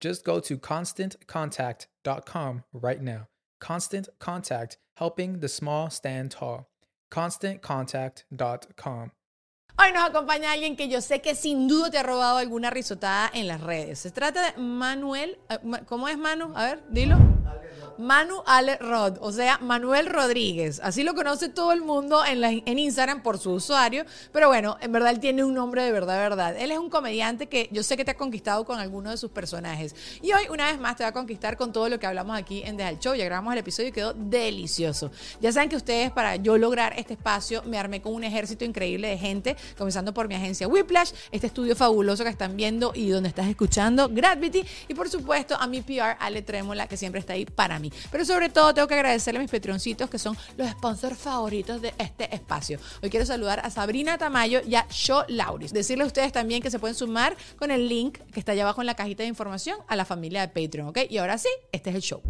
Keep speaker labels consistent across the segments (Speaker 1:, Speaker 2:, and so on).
Speaker 1: Just go to constantcontact.com right now. Constant Contact, helping the small stand tall. ConstantContact.com.
Speaker 2: Hoy nos acompaña alguien que yo sé que sin duda te ha robado alguna risotada en las redes. Se trata de Manuel. eh, ¿Cómo es Manu? A ver, dilo. Manu Ale Rod, o sea, Manuel Rodríguez. Así lo conoce todo el mundo en, la- en Instagram por su usuario. Pero bueno, en verdad él tiene un nombre de verdad, verdad. Él es un comediante que yo sé que te ha conquistado con alguno de sus personajes. Y hoy, una vez más, te va a conquistar con todo lo que hablamos aquí en Deja el Show. Ya grabamos el episodio y quedó delicioso. Ya saben que ustedes, para yo lograr este espacio, me armé con un ejército increíble de gente, comenzando por mi agencia Whiplash, este estudio fabuloso que están viendo y donde estás escuchando, Gravity, y por supuesto a mi PR, Ale Trémola, que siempre está ahí para mí. Pero sobre todo, tengo que agradecerle a mis patroncitos, que son los sponsors favoritos de este espacio. Hoy quiero saludar a Sabrina Tamayo y a Sho Lauris. Decirles a ustedes también que se pueden sumar con el link que está allá abajo en la cajita de información a la familia de Patreon, ¿ok? Y ahora sí, este es el show.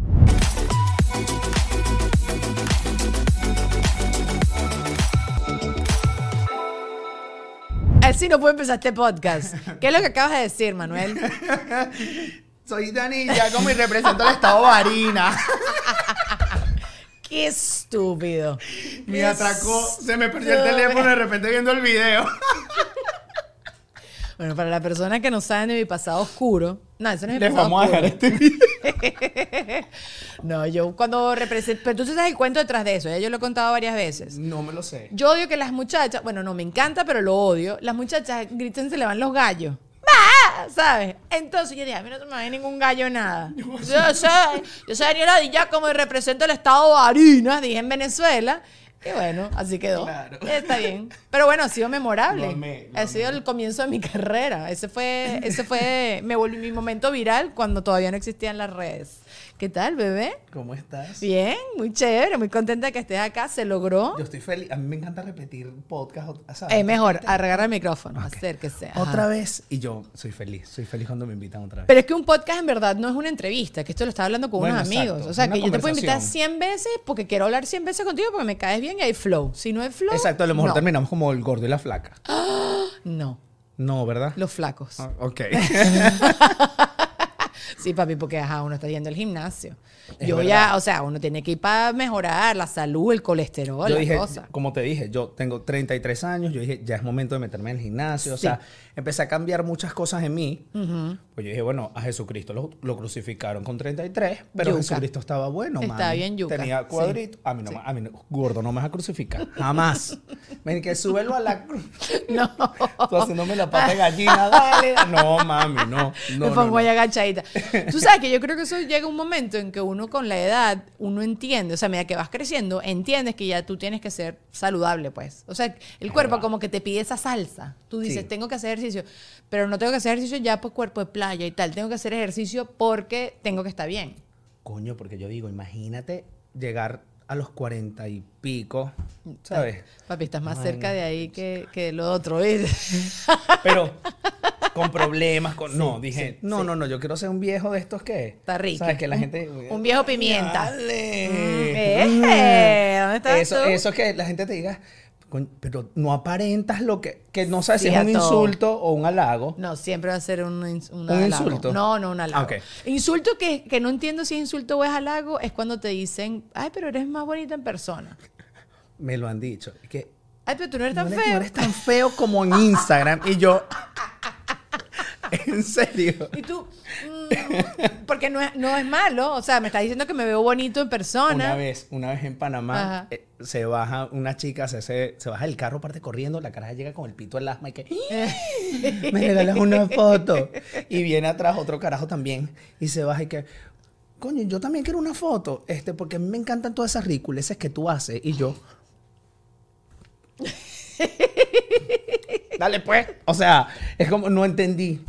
Speaker 2: Así no puede empezar este podcast. ¿Qué es lo que acabas de decir, Manuel?
Speaker 3: Soy Dani Giacomo y represento al estado Varina.
Speaker 2: Qué estúpido.
Speaker 3: Me
Speaker 2: Qué
Speaker 3: atracó, se me perdió el teléfono de repente viendo el video.
Speaker 2: Bueno, para las personas que no saben de mi pasado oscuro, no, eso no es mi
Speaker 3: Les
Speaker 2: pasado
Speaker 3: vamos a dejar este video.
Speaker 2: No, yo cuando represento, pero tú sabes el cuento detrás de eso, ya yo lo he contado varias veces.
Speaker 3: No me lo sé.
Speaker 2: Yo odio que las muchachas, bueno, no me encanta, pero lo odio. Las muchachas gritan, se le van los gallos. ¿Sabes? Entonces yo dije, a mí no se me va ningún gallo nada. Yo soy, yo soy Daniela Díaz como represento el estado de Barinas, dije en Venezuela. Y bueno, así quedó.
Speaker 3: Claro.
Speaker 2: Está bien. Pero bueno, ha sido memorable.
Speaker 3: Lo amé, lo
Speaker 2: ha sido el comienzo de mi carrera. Ese fue, ese fue, me volví mi momento viral cuando todavía no existían las redes. ¿Qué tal, bebé?
Speaker 3: ¿Cómo estás?
Speaker 2: Bien, muy chévere, muy contenta que estés acá. Se logró.
Speaker 3: Yo estoy feliz. A mí me encanta repetir podcast. ¿sabes?
Speaker 2: Es mejor, agarrar el micrófono, acérquese. ajá.
Speaker 3: Otra vez. Y yo soy feliz. Soy feliz cuando me invitan otra vez.
Speaker 2: Pero es que un podcast en verdad no es una entrevista, que esto lo estaba hablando con
Speaker 3: Bueno,
Speaker 2: unos amigos. O sea,
Speaker 3: una
Speaker 2: que yo te puedo invitar
Speaker 3: conversación.
Speaker 2: 100 veces porque quiero hablar 100 veces contigo porque me caes bien y hay flow. Si no hay flow.
Speaker 3: Exacto, a lo mejor
Speaker 2: no.
Speaker 3: terminamos como el gordo y la flaca.
Speaker 2: No,
Speaker 3: No, ¿verdad?
Speaker 2: los flacos.
Speaker 3: Ah, ok.
Speaker 2: Sí, papi, porque ajá, uno está yendo al gimnasio.
Speaker 3: Es
Speaker 2: yo
Speaker 3: verdad.
Speaker 2: ya, o sea, uno tiene que ir para mejorar la salud, el colesterol,
Speaker 3: yo dije,
Speaker 2: cosa.
Speaker 3: como te dije, yo tengo 33 años, yo dije, ya es momento de meterme en el gimnasio, o
Speaker 2: Sí.
Speaker 3: sea, empecé a cambiar muchas cosas en mí. Pues yo dije, bueno, a Jesucristo lo, lo crucificaron con 33, pero
Speaker 2: Yuca.
Speaker 3: Jesucristo estaba bueno,
Speaker 2: Estaba
Speaker 3: mami.
Speaker 2: bien yuca,
Speaker 3: Tenía
Speaker 2: sí.
Speaker 3: cuadrito. A mí no, me- a mí no- gordo no me vas a crucificar, jamás. Ven que súbelo a la cruz.
Speaker 2: No.
Speaker 3: Tú haciéndome la pata de gallina, dale. No, mami, no. no
Speaker 2: me pongo
Speaker 3: no.
Speaker 2: ahí agachadita. Tú sabes que yo creo que eso llega un momento en que uno con la edad, uno entiende, o sea, a medida que vas creciendo, entiendes que ya tú tienes que ser saludable, pues. O sea, el cuerpo como que te pide esa salsa. Tú dices,
Speaker 3: Sí.
Speaker 2: tengo que hacer ejercicio, pero no tengo que hacer ejercicio ya por cuerpo de playa y tal. Tengo que hacer ejercicio porque tengo que estar bien.
Speaker 3: Coño, porque yo digo, imagínate llegar a los 40 y pico, ¿sabes?
Speaker 2: Papi, estás más
Speaker 3: Ay,
Speaker 2: cerca
Speaker 3: no.
Speaker 2: de ahí que, que lo otro, ¿viste?
Speaker 3: Pero con problemas, con... no, dije, no, no, no, yo quiero ser un viejo de estos que...
Speaker 2: Está rico.
Speaker 3: ¿Sabes? Que la
Speaker 2: Un-
Speaker 3: gente...
Speaker 2: un viejo pimienta.
Speaker 3: Dale.
Speaker 2: Eh, ¿Dónde estás
Speaker 3: eso,
Speaker 2: tú?
Speaker 3: eso que la gente te diga, "Coño, pero no aparentas lo que, que no sabes
Speaker 2: Sí,
Speaker 3: si es un
Speaker 2: todo.
Speaker 3: insulto o un halago.
Speaker 2: No, siempre va a ser un, un
Speaker 3: ¿Un
Speaker 2: halago.
Speaker 3: insulto?
Speaker 2: No, no un halago.
Speaker 3: Ah, ok.
Speaker 2: Insulto que, que no entiendo si es insulto o es halago es cuando te dicen, ay, pero eres más bonita en persona.
Speaker 3: Me lo han dicho. Que
Speaker 2: Ay, pero tú no eres tan
Speaker 3: no, eres,
Speaker 2: feo.
Speaker 3: no eres tan feo como en Instagram. y yo, en serio.
Speaker 2: Y tú, porque no es, no es malo. O sea, me estás diciendo que me veo bonito en persona.
Speaker 3: Una vez, una vez en Panamá, eh, se baja una chica, se, se, se baja del carro, parte corriendo, la caraja llega con el pito al asma y que me regalas una foto. Y viene atrás otro carajo también y se baja y que, coño, yo también quiero una foto, este, porque a mí me encantan todas esas ridiculeces que tú haces. Y yo, dale pues. O sea, es como, no entendí.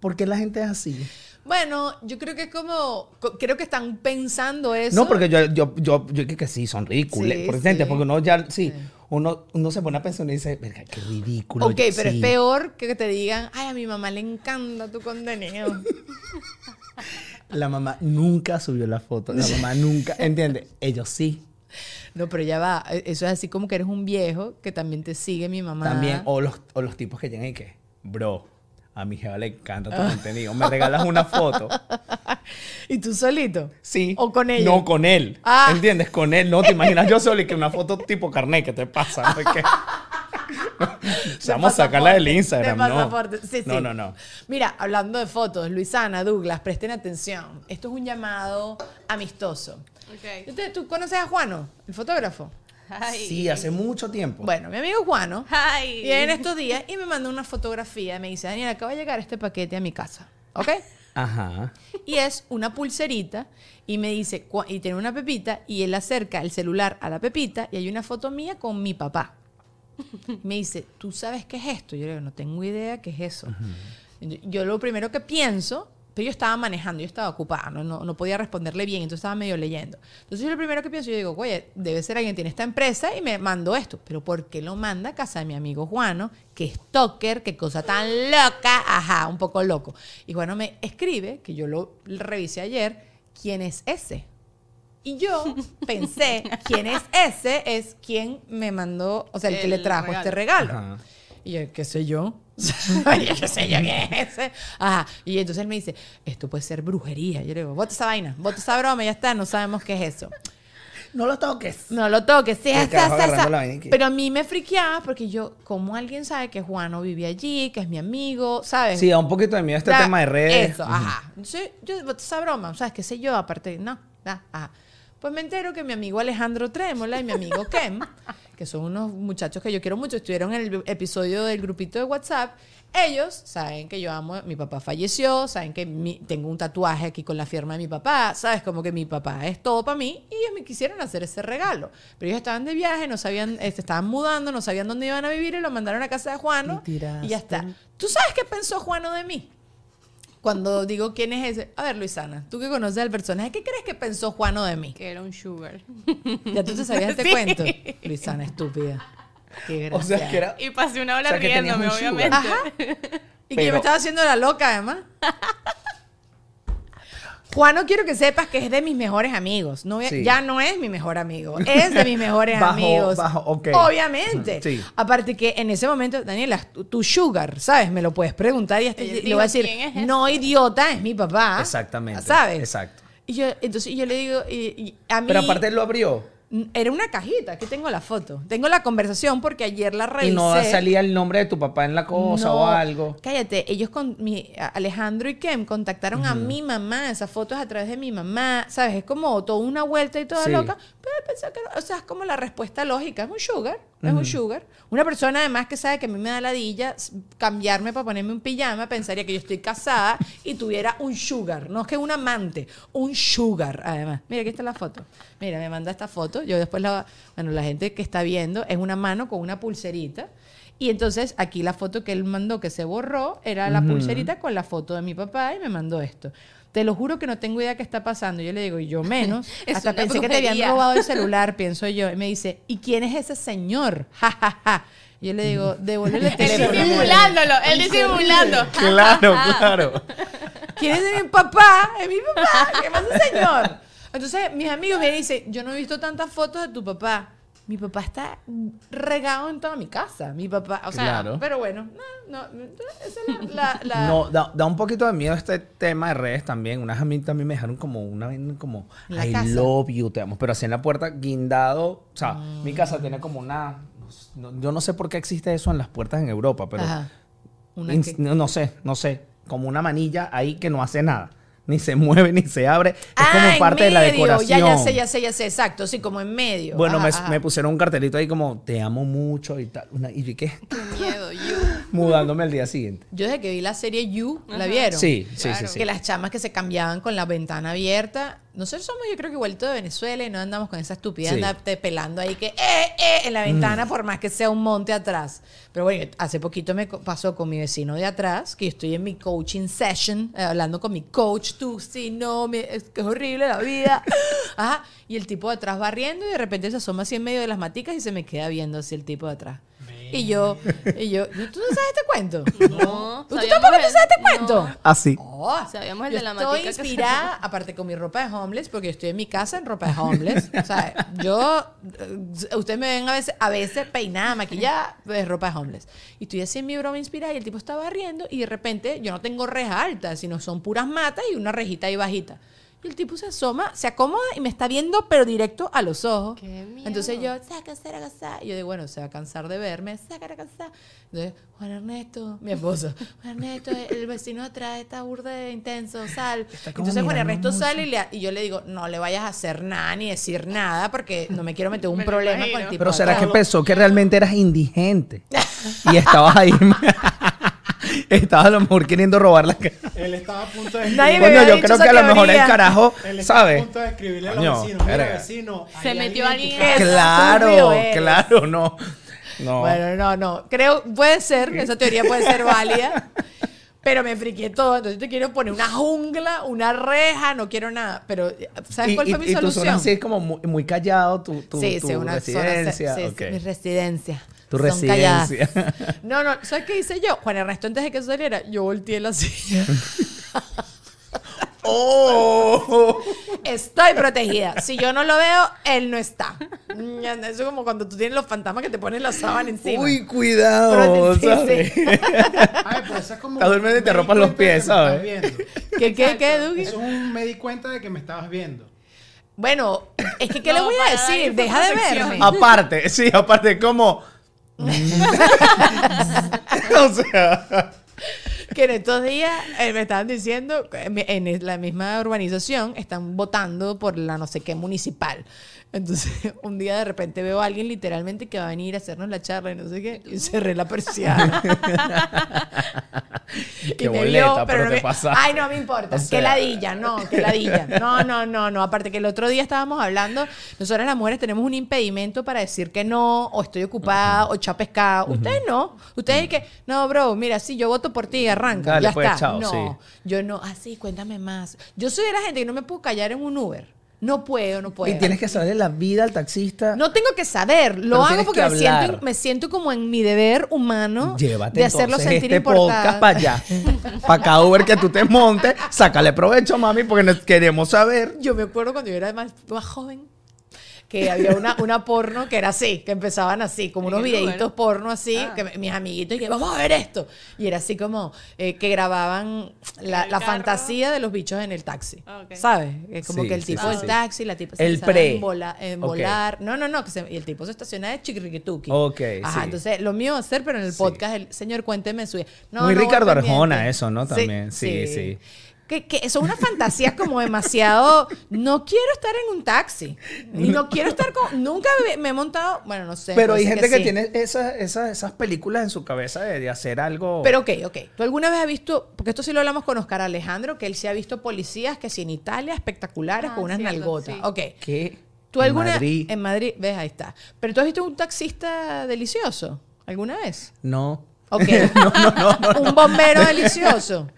Speaker 3: ¿Por qué la gente es así?
Speaker 2: Bueno, yo creo que es como, co- creo que están pensando eso.
Speaker 3: No, porque yo, yo, yo, yo creo que sí, son ridículos.
Speaker 2: Sí,
Speaker 3: por
Speaker 2: sí.
Speaker 3: porque uno ya, sí, Uno, uno se pone a pensar y dice, verga, qué ridículo.
Speaker 2: Ok, pero es peor que te digan, ay, a mi mamá le encanta tu contenido.
Speaker 3: La mamá nunca subió la foto. La mamá nunca, ¿entiendes? Ellos sí.
Speaker 2: No, pero ya va. e- Eso es así como que eres un viejo que también te sigue mi mamá.
Speaker 3: También, o los, o los tipos que llegan y que, bro, a mi jefa le encanta tu contenido. ¿Me regalas una foto?
Speaker 2: ¿Y tú solito?
Speaker 3: Sí.
Speaker 2: ¿O con ella?
Speaker 3: No, con él.
Speaker 2: Ah.
Speaker 3: ¿Entiendes? Con él. No te imaginas yo solo y que una foto tipo carnet que te pasa. vamos a sacarla del Instagram.
Speaker 2: de
Speaker 3: no.
Speaker 2: pasaporte. Sí,
Speaker 3: no,
Speaker 2: sí.
Speaker 3: no, no.
Speaker 2: Mira, hablando de fotos, Luisana, Douglas, presten atención. Esto es un llamado amistoso.
Speaker 4: Ok.
Speaker 2: ¿Usted- ¿Tú conoces a Juano, el fotógrafo?
Speaker 4: Ay.
Speaker 3: Sí, hace mucho tiempo.
Speaker 2: Bueno, mi amigo Juano
Speaker 4: Ay.
Speaker 2: viene en estos días y me mandó una fotografía. Me dice, Daniela, acaba de llegar este paquete a mi casa. ¿Ok?
Speaker 3: Ajá.
Speaker 2: Y es una pulserita y me dice, y tiene una pepita y él acerca el celular a la pepita y hay una foto mía con mi papá. Me dice, ¿tú sabes qué es esto? Yo le digo, no tengo idea qué es eso. Yo lo primero que pienso, pero yo estaba manejando, yo estaba ocupada, no, no, no podía responderle bien, entonces estaba medio leyendo. Entonces yo lo primero que pienso, yo digo, oye, debe ser alguien que tiene esta empresa y me mandó esto. Pero ¿por qué lo manda a casa de mi amigo Juano, que es toker, qué cosa tan loca? Ajá, un poco loco. Y Juano me escribe, que yo lo revisé ayer, ¿quién es ese? Y yo pensé, ¿quién es ese? Es quien me mandó, o sea, el, que le trajo
Speaker 4: regalo.
Speaker 2: este regalo.
Speaker 3: Ajá.
Speaker 2: Y yo, ¿qué sé yo? yo, ¿qué sé yo qué? Ajá. Y entonces él me dice, esto puede ser brujería. Yo le digo, bota esa vaina, bota esa broma, ya está, no sabemos qué es eso.
Speaker 3: No lo toques.
Speaker 2: No lo toques, sí, esa, esa, Pero a mí me friqueaba porque yo, como alguien sabe que Juano vive allí, que es mi amigo, ¿sabes?
Speaker 3: Sí, da un poquito de miedo este tema de redes.
Speaker 2: Eso, ajá. Entonces, yo, bota esa broma, sea, qué sé yo, aparte, no, da, ajá. Pues me entero que mi amigo Alejandro Trémola y mi amigo Kem, que son unos muchachos que yo quiero mucho, estuvieron en el episodio del grupito de WhatsApp. Ellos saben que yo amo, mi papá falleció, saben que mi- tengo un tatuaje aquí con la firma de mi papá, sabes, como que mi papá es todo para mí y ellos me quisieron hacer ese regalo. Pero ellos estaban de viaje, no sabían, eh, se estaban mudando, no sabían dónde iban a vivir y lo mandaron a casa de Juano
Speaker 3: Y
Speaker 2: y, ya está. ¿Tú sabes qué pensó Juano de mí? Cuando digo quién es ese. A ver, Luisana, tú que conoces al personaje, ¿qué crees que pensó Juano de mí?
Speaker 4: Que era un sugar.
Speaker 2: Ya tú te sabías este
Speaker 4: Sí.
Speaker 2: cuento. Luisana, estúpida. Qué
Speaker 3: O sea,
Speaker 2: gracia.
Speaker 3: que era...
Speaker 4: Y pasé una hora
Speaker 3: O sea,
Speaker 4: riéndome, obviamente.
Speaker 2: Ajá. Y que yo me estaba haciendo la loca, además. Juano, quiero que sepas que es de mis mejores amigos. No,
Speaker 3: Sí.
Speaker 2: Ya no es mi mejor amigo. Es de mis mejores
Speaker 3: Bajo-
Speaker 2: amigos.
Speaker 3: bajo, ok.
Speaker 2: Obviamente.
Speaker 3: Sí.
Speaker 2: Aparte que en ese momento, Daniela, tu, tu sugar, ¿sabes? Me lo puedes preguntar y, hasta- y le voy a decir, no, idiota, es mi papá.
Speaker 3: Exactamente.
Speaker 2: ¿Sabes?
Speaker 3: Exacto.
Speaker 2: Y yo, entonces yo le digo, y, y a mí...
Speaker 3: Pero aparte él lo abrió.
Speaker 2: Era una cajita, aquí tengo la foto. Tengo la conversación porque ayer la revisé.
Speaker 3: Y no salía el nombre de tu papá en la cosa
Speaker 2: No,
Speaker 3: o algo.
Speaker 2: Cállate, ellos con mi Alejandro y Kem contactaron a mi mamá, esas fotos a través de mi mamá, ¿sabes? Es como toda una vuelta y toda
Speaker 3: Sí.
Speaker 2: loca, pero él pensó que, o sea, es como la respuesta lógica, es un sugar, es un sugar. Una persona además que sabe que a mí me da ladilla cambiarme para ponerme un pijama, pensaría que yo estoy casada y tuviera un sugar, no es que un amante, un sugar además. Mira, aquí está la foto. Mira, me manda esta foto, yo después la, bueno, la gente que está viendo es una mano con una pulserita. Y entonces aquí la foto que él mandó que se borró era la pulserita con la foto de mi papá y me mandó esto. Te lo juro que no tengo idea qué está pasando. Yo le digo, y yo menos.
Speaker 4: Es
Speaker 2: Hasta pensé que te habían robado el celular, pienso yo. Y me dice, ¿y quién es ese señor? Ja, ja, ja. Yo le digo, devuélvele el
Speaker 4: Él
Speaker 2: teléfono.
Speaker 4: disimulándolo, él disimulando.
Speaker 3: Claro, claro.
Speaker 2: ¿Quién es mi papá? Es mi papá. ¿Qué pasa, señor? Entonces, mis amigos me dicen, yo no he visto tantas fotos de tu papá. Mi papá está regado en toda mi casa. Mi papá, o sea,
Speaker 3: Claro.
Speaker 2: pero bueno, no, no, esa es la... la- la-
Speaker 3: No, da, da un poquito de miedo este tema de redes también. Unas a mí también me dejaron como una como
Speaker 2: ¿En la
Speaker 3: I
Speaker 2: casa?
Speaker 3: love you, te amo. Pero así en la puerta, guindado. O sea,
Speaker 2: Mm.
Speaker 3: mi casa tiene como una. no- yo no sé por qué existe eso en las puertas en Europa, pero.
Speaker 2: Ajá. Una
Speaker 3: ins-
Speaker 2: que-
Speaker 3: no, no sé, no sé. Como una manilla ahí que no hace nada. Ni se mueve, ni se abre. Es
Speaker 2: Ah,
Speaker 3: como
Speaker 2: en
Speaker 3: parte de la decoración.
Speaker 2: Ya, ya sé, ya sé, ya sé, exacto. Sí, como en medio.
Speaker 3: Bueno,
Speaker 2: Ajá,
Speaker 3: me,
Speaker 2: ajá.
Speaker 3: me pusieron un cartelito ahí como te amo mucho y tal. Una, y yo qué,
Speaker 4: Qué miedo, you.
Speaker 3: mudándome al día siguiente.
Speaker 2: Yo desde que vi la serie You, ¿la vieron?
Speaker 3: Sí, sí, sí,
Speaker 4: Claro.
Speaker 3: sí.
Speaker 2: Que las chamas que se cambiaban con la ventana abierta. Nosotros somos, yo creo que igualito de Venezuela y no andamos con esa estupidez
Speaker 3: Sí.
Speaker 2: de pelando ahí que, eh, eh, en la ventana, por más que sea un monte atrás. Pero bueno, hace poquito me pasó con mi vecino de atrás, que yo estoy en mi coaching session, eh, hablando con mi coach, tú, sí, no, mi- es que es horrible la vida. Ajá. Y el tipo de atrás barriendo y de repente se asoma así en medio de las maticas y se me queda viendo así el tipo de atrás. Y yo, y yo, ¿tú no sabes este cuento?
Speaker 4: No.
Speaker 2: ¿Tú tampoco sabes este
Speaker 4: no.
Speaker 2: cuento?
Speaker 3: Así.
Speaker 2: Oh,
Speaker 4: Sabíamos el
Speaker 2: yo
Speaker 4: de la
Speaker 2: estoy
Speaker 4: que
Speaker 2: inspirada, aparte con mi ropa de homeless, porque yo estoy en mi casa en ropa de homeless. o sea, yo, eh, ustedes me ven a veces, a veces peinada, maquillada, de ropa de homeless. Y estoy así en mi broma inspirada y el tipo está barriendo y de repente yo no tengo reja alta, sino son puras matas y una rejita ahí bajita. Y el tipo se asoma, se acomoda y me está viendo, pero directo a los ojos.
Speaker 4: Qué miedo.
Speaker 2: Entonces yo, saca, saca, saca. Y yo digo, bueno, se va a cansar de verme, saca, saca, saca. Entonces, Juan Ernesto, mi esposo, Juan Ernesto, el vecino atrás está burda de intenso, sal. Entonces Juan Ernesto
Speaker 3: mucho.
Speaker 2: sale y, le- y yo le digo, no le vayas a hacer nada ni decir nada porque no me quiero meter un
Speaker 4: Me
Speaker 2: problema con el tipo.
Speaker 3: Pero será que
Speaker 2: atrás".
Speaker 3: pensó que realmente eras indigente y estabas ahí. estabas a lo mejor queriendo robar la casa.
Speaker 5: Él estaba a punto de
Speaker 2: Nadie me
Speaker 5: escribir-
Speaker 3: Coño,
Speaker 2: había
Speaker 3: yo
Speaker 2: dicho
Speaker 3: creo
Speaker 2: esa
Speaker 3: que a lo mejor el carajo,
Speaker 5: él estaba a
Speaker 3: ¿sabes?
Speaker 5: punto de escribirle a los vecinos. Mira,
Speaker 3: verga.
Speaker 5: vecino.
Speaker 4: Se metió
Speaker 5: alguien casa.
Speaker 3: Claro,
Speaker 2: estúpido eres.
Speaker 3: claro, no. No.
Speaker 2: Bueno, no, no. Creo, puede ser, esa teoría puede ser válida. Pero me friqué todo, entonces te quiero poner una jungla, una reja, no quiero nada. Pero, ¿sabes
Speaker 3: y,
Speaker 2: cuál fue
Speaker 3: y-
Speaker 2: mi
Speaker 3: y tu
Speaker 2: solución?
Speaker 3: zona así es como muy, muy callado, tu, tu,
Speaker 2: sí,
Speaker 3: tu
Speaker 2: sí, una
Speaker 3: residencia.
Speaker 2: zona. Sí,
Speaker 3: ok.
Speaker 2: sí, mi residencia.
Speaker 3: Tu
Speaker 2: Son calladas.
Speaker 3: residencia.
Speaker 2: No, no, ¿sabes qué hice yo? Juan Ernesto, antes de que saliera, yo volteé la silla.
Speaker 3: ¡Oh!
Speaker 2: Estoy protegida. Si yo no lo veo, él no está. Eso es como cuando tú tienes los fantasmas que te ponen la sábana encima.
Speaker 3: Uy, cuidado, ¿sabes?
Speaker 2: sí.
Speaker 5: Ay, pero eso es como.
Speaker 3: Estás durmiendo y te
Speaker 5: me di
Speaker 3: rompas los
Speaker 5: cuenta de
Speaker 3: pies,
Speaker 5: que me estabas
Speaker 3: ¿sabes?
Speaker 5: viendo.
Speaker 2: ¿Qué, qué, qué, Dugi?
Speaker 5: Eso es un. Me di cuenta de que me estabas viendo.
Speaker 2: Bueno, es que, ¿qué
Speaker 4: No,
Speaker 2: le voy a decir? Deja de verme.
Speaker 3: Aparte, sí, aparte, como. o sea.
Speaker 2: Que en estos días eh, me estaban diciendo, en en la misma urbanización, están votando por la no sé qué municipal. Entonces, un día de repente veo a alguien literalmente que va a venir a hacernos la charla y no sé qué, y cerré la persiana.
Speaker 3: Qué boleta,
Speaker 2: vio,
Speaker 3: pero
Speaker 2: no
Speaker 3: te
Speaker 2: me-. Ay, no me importa.
Speaker 3: O
Speaker 2: qué
Speaker 3: sea.
Speaker 2: ladilla, no, qué ladilla. No, no, no, no. Aparte que el otro día estábamos hablando, nosotras las mujeres tenemos un impedimento para decir que no, o estoy ocupada, o echa pescado. Ustedes no. Ustedes que, no, bro, mira, sí, yo voto por ti, arranca.
Speaker 3: Dale,
Speaker 2: ya
Speaker 3: pues,
Speaker 2: está.
Speaker 3: chao,
Speaker 2: no,
Speaker 3: sí.
Speaker 2: yo no. Así, cuéntame más. Yo soy de la gente que no me puedo callar en un Uber. No puedo, no puedo.
Speaker 3: Y tienes que saber la vida al taxista.
Speaker 2: No tengo que saber, lo hago porque
Speaker 3: que
Speaker 2: me siento, me siento como en mi deber humano
Speaker 3: Llévate
Speaker 2: de hacerlo sentir
Speaker 3: este podcast para allá. para cada Uber que tú te montes, sácale provecho, mami, porque nos queremos saber.
Speaker 2: Yo me acuerdo cuando yo era más, más joven que había una, una porno que era así, que empezaban así, como
Speaker 4: ¿En
Speaker 2: unos videitos porno así,
Speaker 4: Ah.
Speaker 2: que mis amiguitos, y que vamos a ver esto. Y era así como eh, que grababan la, la fantasía de los bichos en el taxi.
Speaker 4: Ah.
Speaker 2: ¿Sabes? Es como
Speaker 3: Sí,
Speaker 2: que el tipo
Speaker 3: sí,
Speaker 2: del
Speaker 3: sí.
Speaker 2: taxi, la tipa se
Speaker 3: El
Speaker 2: empezaba
Speaker 3: pre.
Speaker 2: a embolar. No, no, no, que se- y el tipo se estaciona de chiquiriquituki.
Speaker 3: Ok,
Speaker 2: Ajá,
Speaker 3: sí.
Speaker 2: entonces lo mío va a ser, pero en el
Speaker 3: Sí.
Speaker 2: podcast, el señor, cuénteme su. No,
Speaker 3: Muy
Speaker 2: no
Speaker 3: Ricardo. Arjona eso, ¿no? También, sí, sí.
Speaker 2: Que, que son unas fantasías como demasiado. No quiero estar en un taxi. Y no quiero estar con. Nunca me, me he montado. Bueno, no sé.
Speaker 3: Pero hay gente que,
Speaker 2: sí.
Speaker 3: tiene esas, esas, esas películas en su cabeza de, de hacer algo.
Speaker 2: Pero ok, ok. ¿Tú alguna vez has visto, porque esto sí lo hablamos con Oscar Alejandro, que él sí ha visto policías que sí en Italia espectaculares
Speaker 4: Ah,
Speaker 2: con unas
Speaker 4: cierto,
Speaker 2: nalgotas?
Speaker 4: sí.
Speaker 2: Ok.
Speaker 3: ¿Qué?
Speaker 2: ¿Tú
Speaker 3: En
Speaker 2: alguna
Speaker 3: Madrid.
Speaker 2: en Madrid, ves, ahí está. Pero tú has visto un taxista delicioso alguna vez?
Speaker 3: No.
Speaker 2: Ok.
Speaker 3: no, no, no, no.
Speaker 2: un bombero delicioso.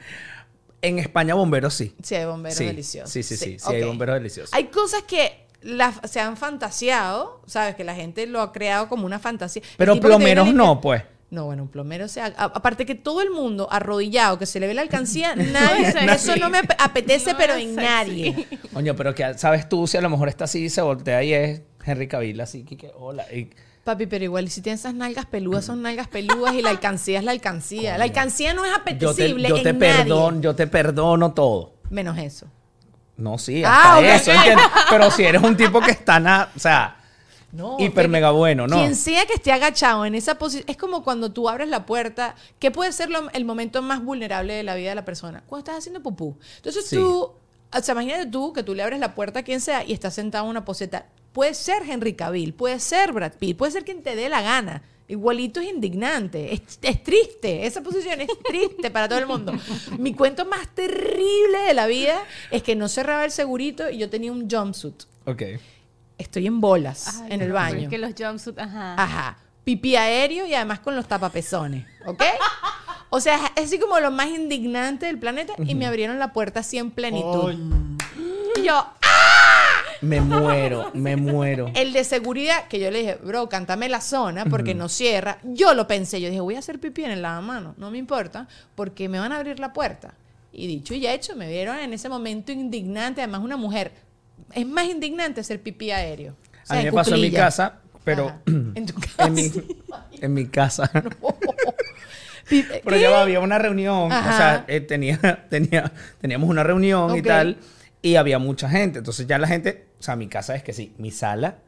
Speaker 3: En España, bomberos sí.
Speaker 2: Sí, hay bomberos
Speaker 3: Sí,
Speaker 2: deliciosos.
Speaker 3: sí, sí, sí, sí, hay bomberos deliciosos.
Speaker 2: Hay cosas que las- se han fantaseado, ¿sabes? Que la gente lo ha creado como una fantasía.
Speaker 3: Pero plomeros no, pues.
Speaker 2: No, bueno, un plomero, o sea, a- aparte que todo el mundo arrodillado, que se le ve la alcancía, nadie,
Speaker 4: es
Speaker 2: eso no me ap- apetece,
Speaker 4: No
Speaker 2: pero en
Speaker 4: sexy.
Speaker 2: nadie.
Speaker 3: Coño, pero que sabes tú si a lo mejor está así, se voltea y es Henry Cavill, así que, que hola. y-
Speaker 2: Papi, pero igual, si tienes esas nalgas peludas, son nalgas peludas y la alcancía es la alcancía. La alcancía no es
Speaker 3: yo te,
Speaker 2: apetecible
Speaker 3: yo te
Speaker 2: nadie.
Speaker 3: perdono, yo te perdono todo.
Speaker 2: Menos eso.
Speaker 3: No, sí,
Speaker 2: Ah,
Speaker 3: eso, ¿entiendes? Pero si eres un tipo que está nada, o sea,
Speaker 2: No,
Speaker 3: hiper mega bueno, ¿no?
Speaker 2: Quien sea que esté agachado en esa posición, es como cuando tú abres la puerta, que puede ser lo- el momento más vulnerable de la vida de la persona, cuando estás haciendo pupú. Entonces
Speaker 3: Sí.
Speaker 2: tú, o sea, imagínate tú que tú le abres la puerta a quien sea y estás sentado en una poseta. Puede ser Henry Cavill, puede ser Brad Pitt, puede ser quien te dé la gana. Igualito es indignante, es, es triste, esa posición es triste para todo el mundo. Mi cuento más terrible de la vida es que no cerraba el segurito y yo tenía un jumpsuit.
Speaker 3: Ok.
Speaker 2: Estoy en bolas
Speaker 4: Ay,
Speaker 2: en el baño.
Speaker 4: Es que los jumpsuits, ajá.
Speaker 2: Ajá. Pipí aéreo y además con los tapapezones. ¿Ok? O sea, es así como lo más indignante del planeta y me abrieron la puerta así en plenitud. Y yo,
Speaker 3: Me muero, me muero.
Speaker 2: el de seguridad, que yo le dije, bro, cántame la zona porque no cierra. Yo lo pensé, yo dije, voy a hacer pipí en el lavamanos, no me importa, porque me van a abrir la puerta. Y dicho y hecho, me vieron en ese momento indignante, además una mujer. Es más indignante hacer pipí aéreo. O sea,
Speaker 3: A mí me pasó en mi casa, pero
Speaker 2: Ajá. En tu casa.
Speaker 3: en mi, en mi casa. Pero ya había una reunión, o sea, eh, tenía, tenía, teníamos una reunión y tal, y había mucha gente. Entonces ya la gente, sea, mi casa es que sí, mi sala,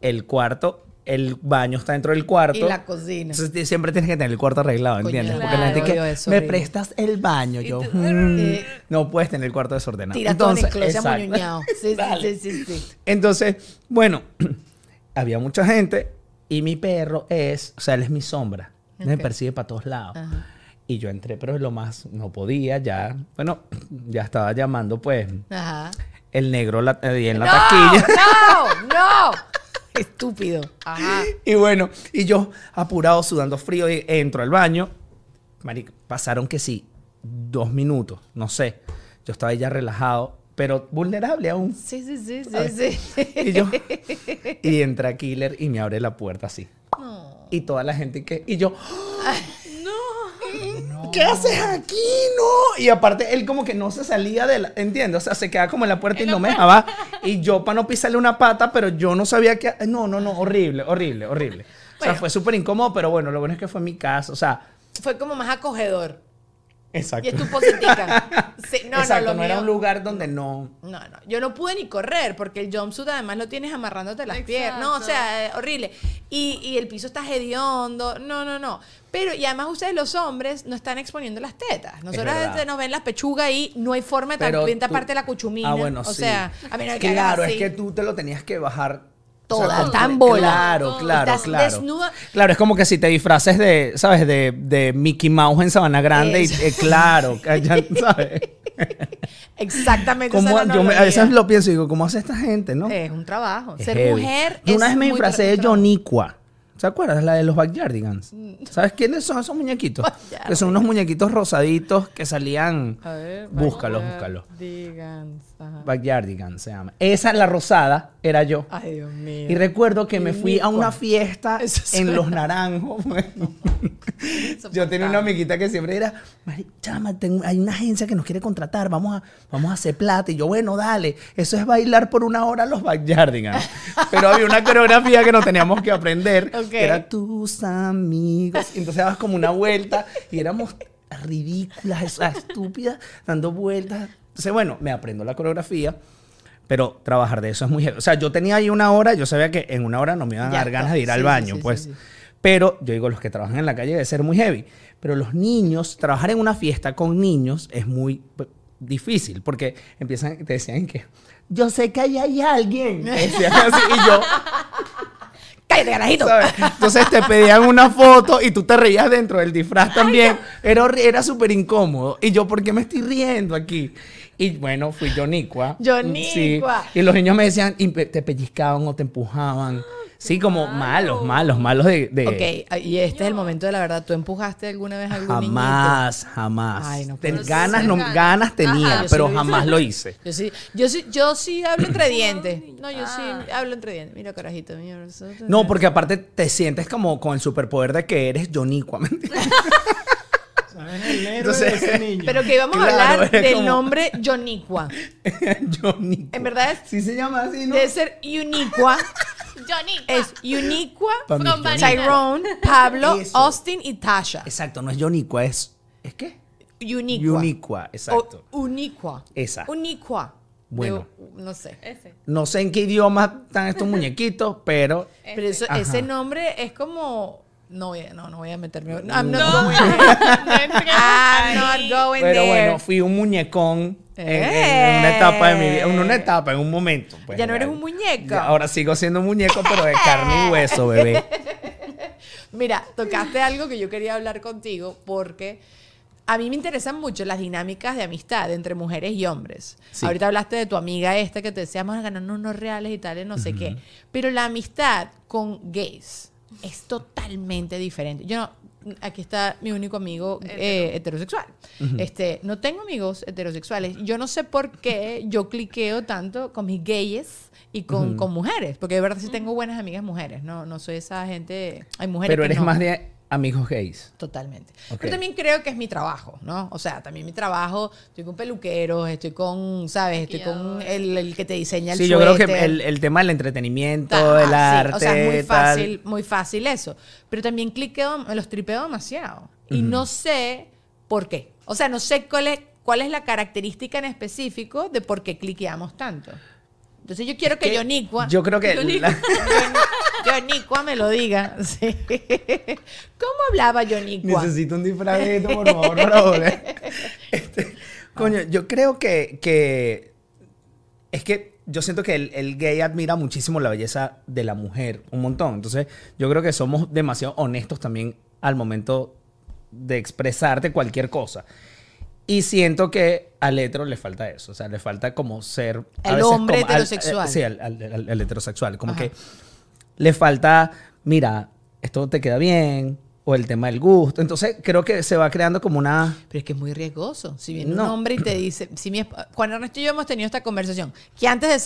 Speaker 3: el cuarto, el baño está dentro del cuarto.
Speaker 2: Y la cocina.
Speaker 3: Entonces siempre tienes que tener el cuarto arreglado,
Speaker 2: Coño,
Speaker 3: ¿entiendes?
Speaker 2: claro,
Speaker 3: Porque la gente que
Speaker 2: eso,
Speaker 3: me
Speaker 2: horrible.
Speaker 3: prestas el baño, yo
Speaker 2: tú-
Speaker 3: "Mm, no puedes tener el cuarto desordenado.
Speaker 2: Tira todo en el
Speaker 3: Entonces,
Speaker 2: closet
Speaker 3: exacto.
Speaker 2: amuñuñado. Sí, sí, sí, sí, sí.
Speaker 3: Entonces, bueno, había mucha gente y mi perro es, o sea, él es mi sombra. Me
Speaker 2: Ok.
Speaker 3: persigue para todos lados.
Speaker 2: Ajá.
Speaker 3: Y yo entré, pero lo más no podía, ya, bueno, ya estaba llamando pues
Speaker 2: Ajá.
Speaker 3: El negro la- ahí en la
Speaker 2: ¡No!
Speaker 3: taquilla.
Speaker 2: ¡No! ¡No! Estúpido. Ajá.
Speaker 3: Y bueno, y yo apurado, sudando frío, y entro al baño. Marico, pasaron que sí, dos minutos, no sé. Yo estaba ya relajado, pero vulnerable aún.
Speaker 2: Sí, sí, sí, sí.
Speaker 3: Y yo, y entra Killer y me abre la puerta así. Y toda la gente que, y yo, ¿qué haces aquí? No. Y aparte, él como que no se salía de la, ¿entiendes? O sea, se quedaba como en la puerta y no me dejaba. Y yo para no pisarle una pata, pero yo no sabía que, no, no, no, horrible, horrible, horrible. O sea, fue súper incómodo, pero bueno, lo bueno es que fue mi casa, o sea,
Speaker 2: Fue como más acogedor.
Speaker 3: Exacto.
Speaker 2: Y es tu positica. Sí, no,
Speaker 3: exacto,
Speaker 2: no,
Speaker 3: no, era un lugar donde no...
Speaker 2: No, no. Yo no pude ni correr porque el jumpsuit además lo tienes amarrándote las piernas. No, o sea, eh, horrible. Y, y el piso está hediondo. No, no, no. Pero, y además ustedes los hombres no están exponiendo las tetas. Este, nos ven las pechugas y no hay forma de también taparte la cuchumina.
Speaker 3: Ah, bueno,
Speaker 2: o
Speaker 3: sí.
Speaker 2: sea, a menos de que hagas
Speaker 3: Claro,
Speaker 2: así.
Speaker 3: es que tú te lo tenías que bajar.
Speaker 2: Toda, está en bola.
Speaker 3: Claro, claro,
Speaker 2: Estás
Speaker 3: claro.
Speaker 2: desnuda.
Speaker 3: Claro, es como que si te disfraces de, ¿sabes? De, de Mickey Mouse en Sabana Grande.
Speaker 2: Eso.
Speaker 3: Y, eh, claro, ¿sabes?
Speaker 2: Exactamente.
Speaker 3: Como,
Speaker 2: esa
Speaker 3: yo me- a veces lo pienso y digo, ¿cómo hace esta gente, no?
Speaker 2: Es un trabajo.
Speaker 3: Es
Speaker 2: Ser
Speaker 3: heavy.
Speaker 2: mujer
Speaker 3: Yo una
Speaker 2: es
Speaker 3: vez me disfracé de. Joniqua. ¿Se acuerdas? La de los Backyardigans. ¿Sabes quiénes son esos muñequitos? que son unos muñequitos rosaditos que salían...
Speaker 2: A ver,
Speaker 3: Búscalos, búscalos.
Speaker 2: Ajá.
Speaker 3: Backyardigans se llama. Esa, la rosada, era yo.
Speaker 2: Ay, Dios mío.
Speaker 3: Y recuerdo que me fui a una fiesta en. Los Naranjos. bueno. Yo tenía una amiguita que siempre era, "Mari, chama, tengo- hay una agencia que nos quiere contratar, vamos a, vamos a hacer plata. Y yo, bueno, dale, eso es bailar por una hora los backyardigans. Pero había una coreografía que nos teníamos que aprender,
Speaker 2: Ok.
Speaker 3: que era tus amigos. Y entonces dabas como una vuelta y éramos ridículas, esas estúpidas, dando vueltas. Entonces, bueno, me aprendo la coreografía. Pero trabajar de eso es muy... heavy. O sea, yo tenía ahí una hora, yo sabía que en una hora no me iban a dar ganas de ir al baño, pues. Pero yo digo, los que trabajan en la calle debe ser muy heavy. Pero los niños, trabajar en una fiesta con niños es muy pues, difícil porque empiezan, te decían que yo sé que ahí hay alguien. Te decían así, y yo,
Speaker 2: ¡Cállate, carajito!
Speaker 3: ¿sabes? Entonces te pedían una foto y tú te reías dentro del disfraz también. Era, horri- era súper incómodo. Y yo, ¿por qué me estoy riendo aquí? Y bueno, fui Yonicua.
Speaker 2: Yonicua.
Speaker 3: Sí. Y los niños me decían, y te pellizcaban o te empujaban. Sí, como malos, malos, malos de... de-
Speaker 2: Ok, y este es el momento de la verdad. ¿Tú empujaste alguna vez a algún niñito?
Speaker 3: Jamás, jamás.
Speaker 2: Ay, no
Speaker 3: Ten- ganas, no,
Speaker 4: Ganas.
Speaker 3: ganas tenía,
Speaker 2: Ajá, yo sí
Speaker 3: pero
Speaker 2: hice.
Speaker 3: jamás lo hice.
Speaker 2: Yo sí, yo sí, yo sí hablo entre dientes. No, yo sí
Speaker 4: Ah.
Speaker 2: hablo entre dientes. Mira, carajito, mira.
Speaker 3: No, porque aparte te sientes como con el superpoder de que eres Jonicua. ¿me entiendes?
Speaker 5: ¿Sabes? El héroe
Speaker 3: Entonces-
Speaker 5: de ese niño.
Speaker 2: Pero que íbamos
Speaker 3: Claro,
Speaker 2: a hablar del
Speaker 3: como-
Speaker 2: nombre. Jonicua. En verdad es,
Speaker 3: Sí se llama así, ¿no?
Speaker 2: debe ser Uniqua.
Speaker 4: Johnny.
Speaker 2: Es Uniqua. Tyrone, Pablo,
Speaker 3: Eso.
Speaker 2: Austin y Tasha.
Speaker 3: Exacto, no es Jonicua, es... ¿Es qué?
Speaker 2: Uniqua.
Speaker 3: Uniqua, exacto.
Speaker 2: O Uniqua.
Speaker 3: Exacto.
Speaker 2: Uniqua.
Speaker 3: Bueno.
Speaker 2: No sé.
Speaker 4: Ese.
Speaker 3: No sé en qué idioma están estos muñequitos, pero...
Speaker 2: Pero eso- ese nombre es como. No, voy a- no, no voy a meterme. I'm not
Speaker 4: No,
Speaker 2: going
Speaker 4: no
Speaker 2: there. I'm not going
Speaker 3: Pero
Speaker 2: there.
Speaker 3: bueno, fui un muñecón en, en- en una etapa de mi vida. En una etapa, en un momento. pues,
Speaker 2: Ya no eres un muñeco.
Speaker 3: ahora sigo siendo un muñeco, pero de carne y hueso, bebé.
Speaker 2: Mira, tocaste algo que yo quería hablar contigo porque a mí me interesan mucho las dinámicas de amistad entre mujeres y hombres.
Speaker 3: Sí.
Speaker 2: Ahorita hablaste de tu amiga esta que te decía, vamos a ganarnos unos reales y tal, no sé qué. Pero la amistad con gays es totalmente diferente. Yo no, aquí está mi único amigo eh, heterosexual. Este, no tengo amigos heterosexuales. Yo no sé por qué yo cliqueo tanto con mis gayes y con, con mujeres, porque de verdad sí tengo buenas amigas mujeres, no, no soy esa gente, hay mujeres
Speaker 3: Pero
Speaker 2: que
Speaker 3: eres
Speaker 2: no.
Speaker 3: más de amigos gays.
Speaker 2: Totalmente. Pero también creo que es mi trabajo, ¿no? O sea, también mi trabajo, estoy con peluqueros, estoy con, ¿sabes? Estoy con
Speaker 4: Maquillador.
Speaker 2: el, el que te diseña el
Speaker 3: Sí, yo creo que el, el tema del entretenimiento,
Speaker 2: Ajá,
Speaker 3: el
Speaker 2: sí,
Speaker 3: arte,
Speaker 2: O sea, es muy
Speaker 3: tal.
Speaker 2: fácil, muy fácil eso. Pero también cliqueo, me los tripeo demasiado. Y no sé por qué. O sea, no sé cuál es, cuál es la característica en específico de por qué cliqueamos tanto. Entonces yo quiero
Speaker 3: que,
Speaker 2: Yonicua...
Speaker 3: Yo creo que... la-
Speaker 2: Yonicua me lo diga. Sí. ¿Cómo hablaba Yonicua?
Speaker 3: Necesito un disfrazito, por favor, para volver. Este, coño, yo creo que, que es que yo siento que el, el gay admira muchísimo la belleza de la mujer, un montón. Entonces, yo creo que somos demasiado honestos también al momento de expresarte cualquier cosa. Y siento que al hetero le falta eso. O sea, le falta como ser... a
Speaker 2: El
Speaker 3: veces
Speaker 2: hombre
Speaker 3: como al-
Speaker 2: heterosexual.
Speaker 3: sí, al, al- al- al heterosexual. Como
Speaker 2: Ajá.
Speaker 3: que le falta, mira, esto te queda bien, o el tema del gusto. Entonces, creo que se va creando como una...
Speaker 2: Pero es que es muy riesgoso. Si viene un hombre y te dice, si mi Juan Ernesto y yo hemos tenido esta conversación, que antes de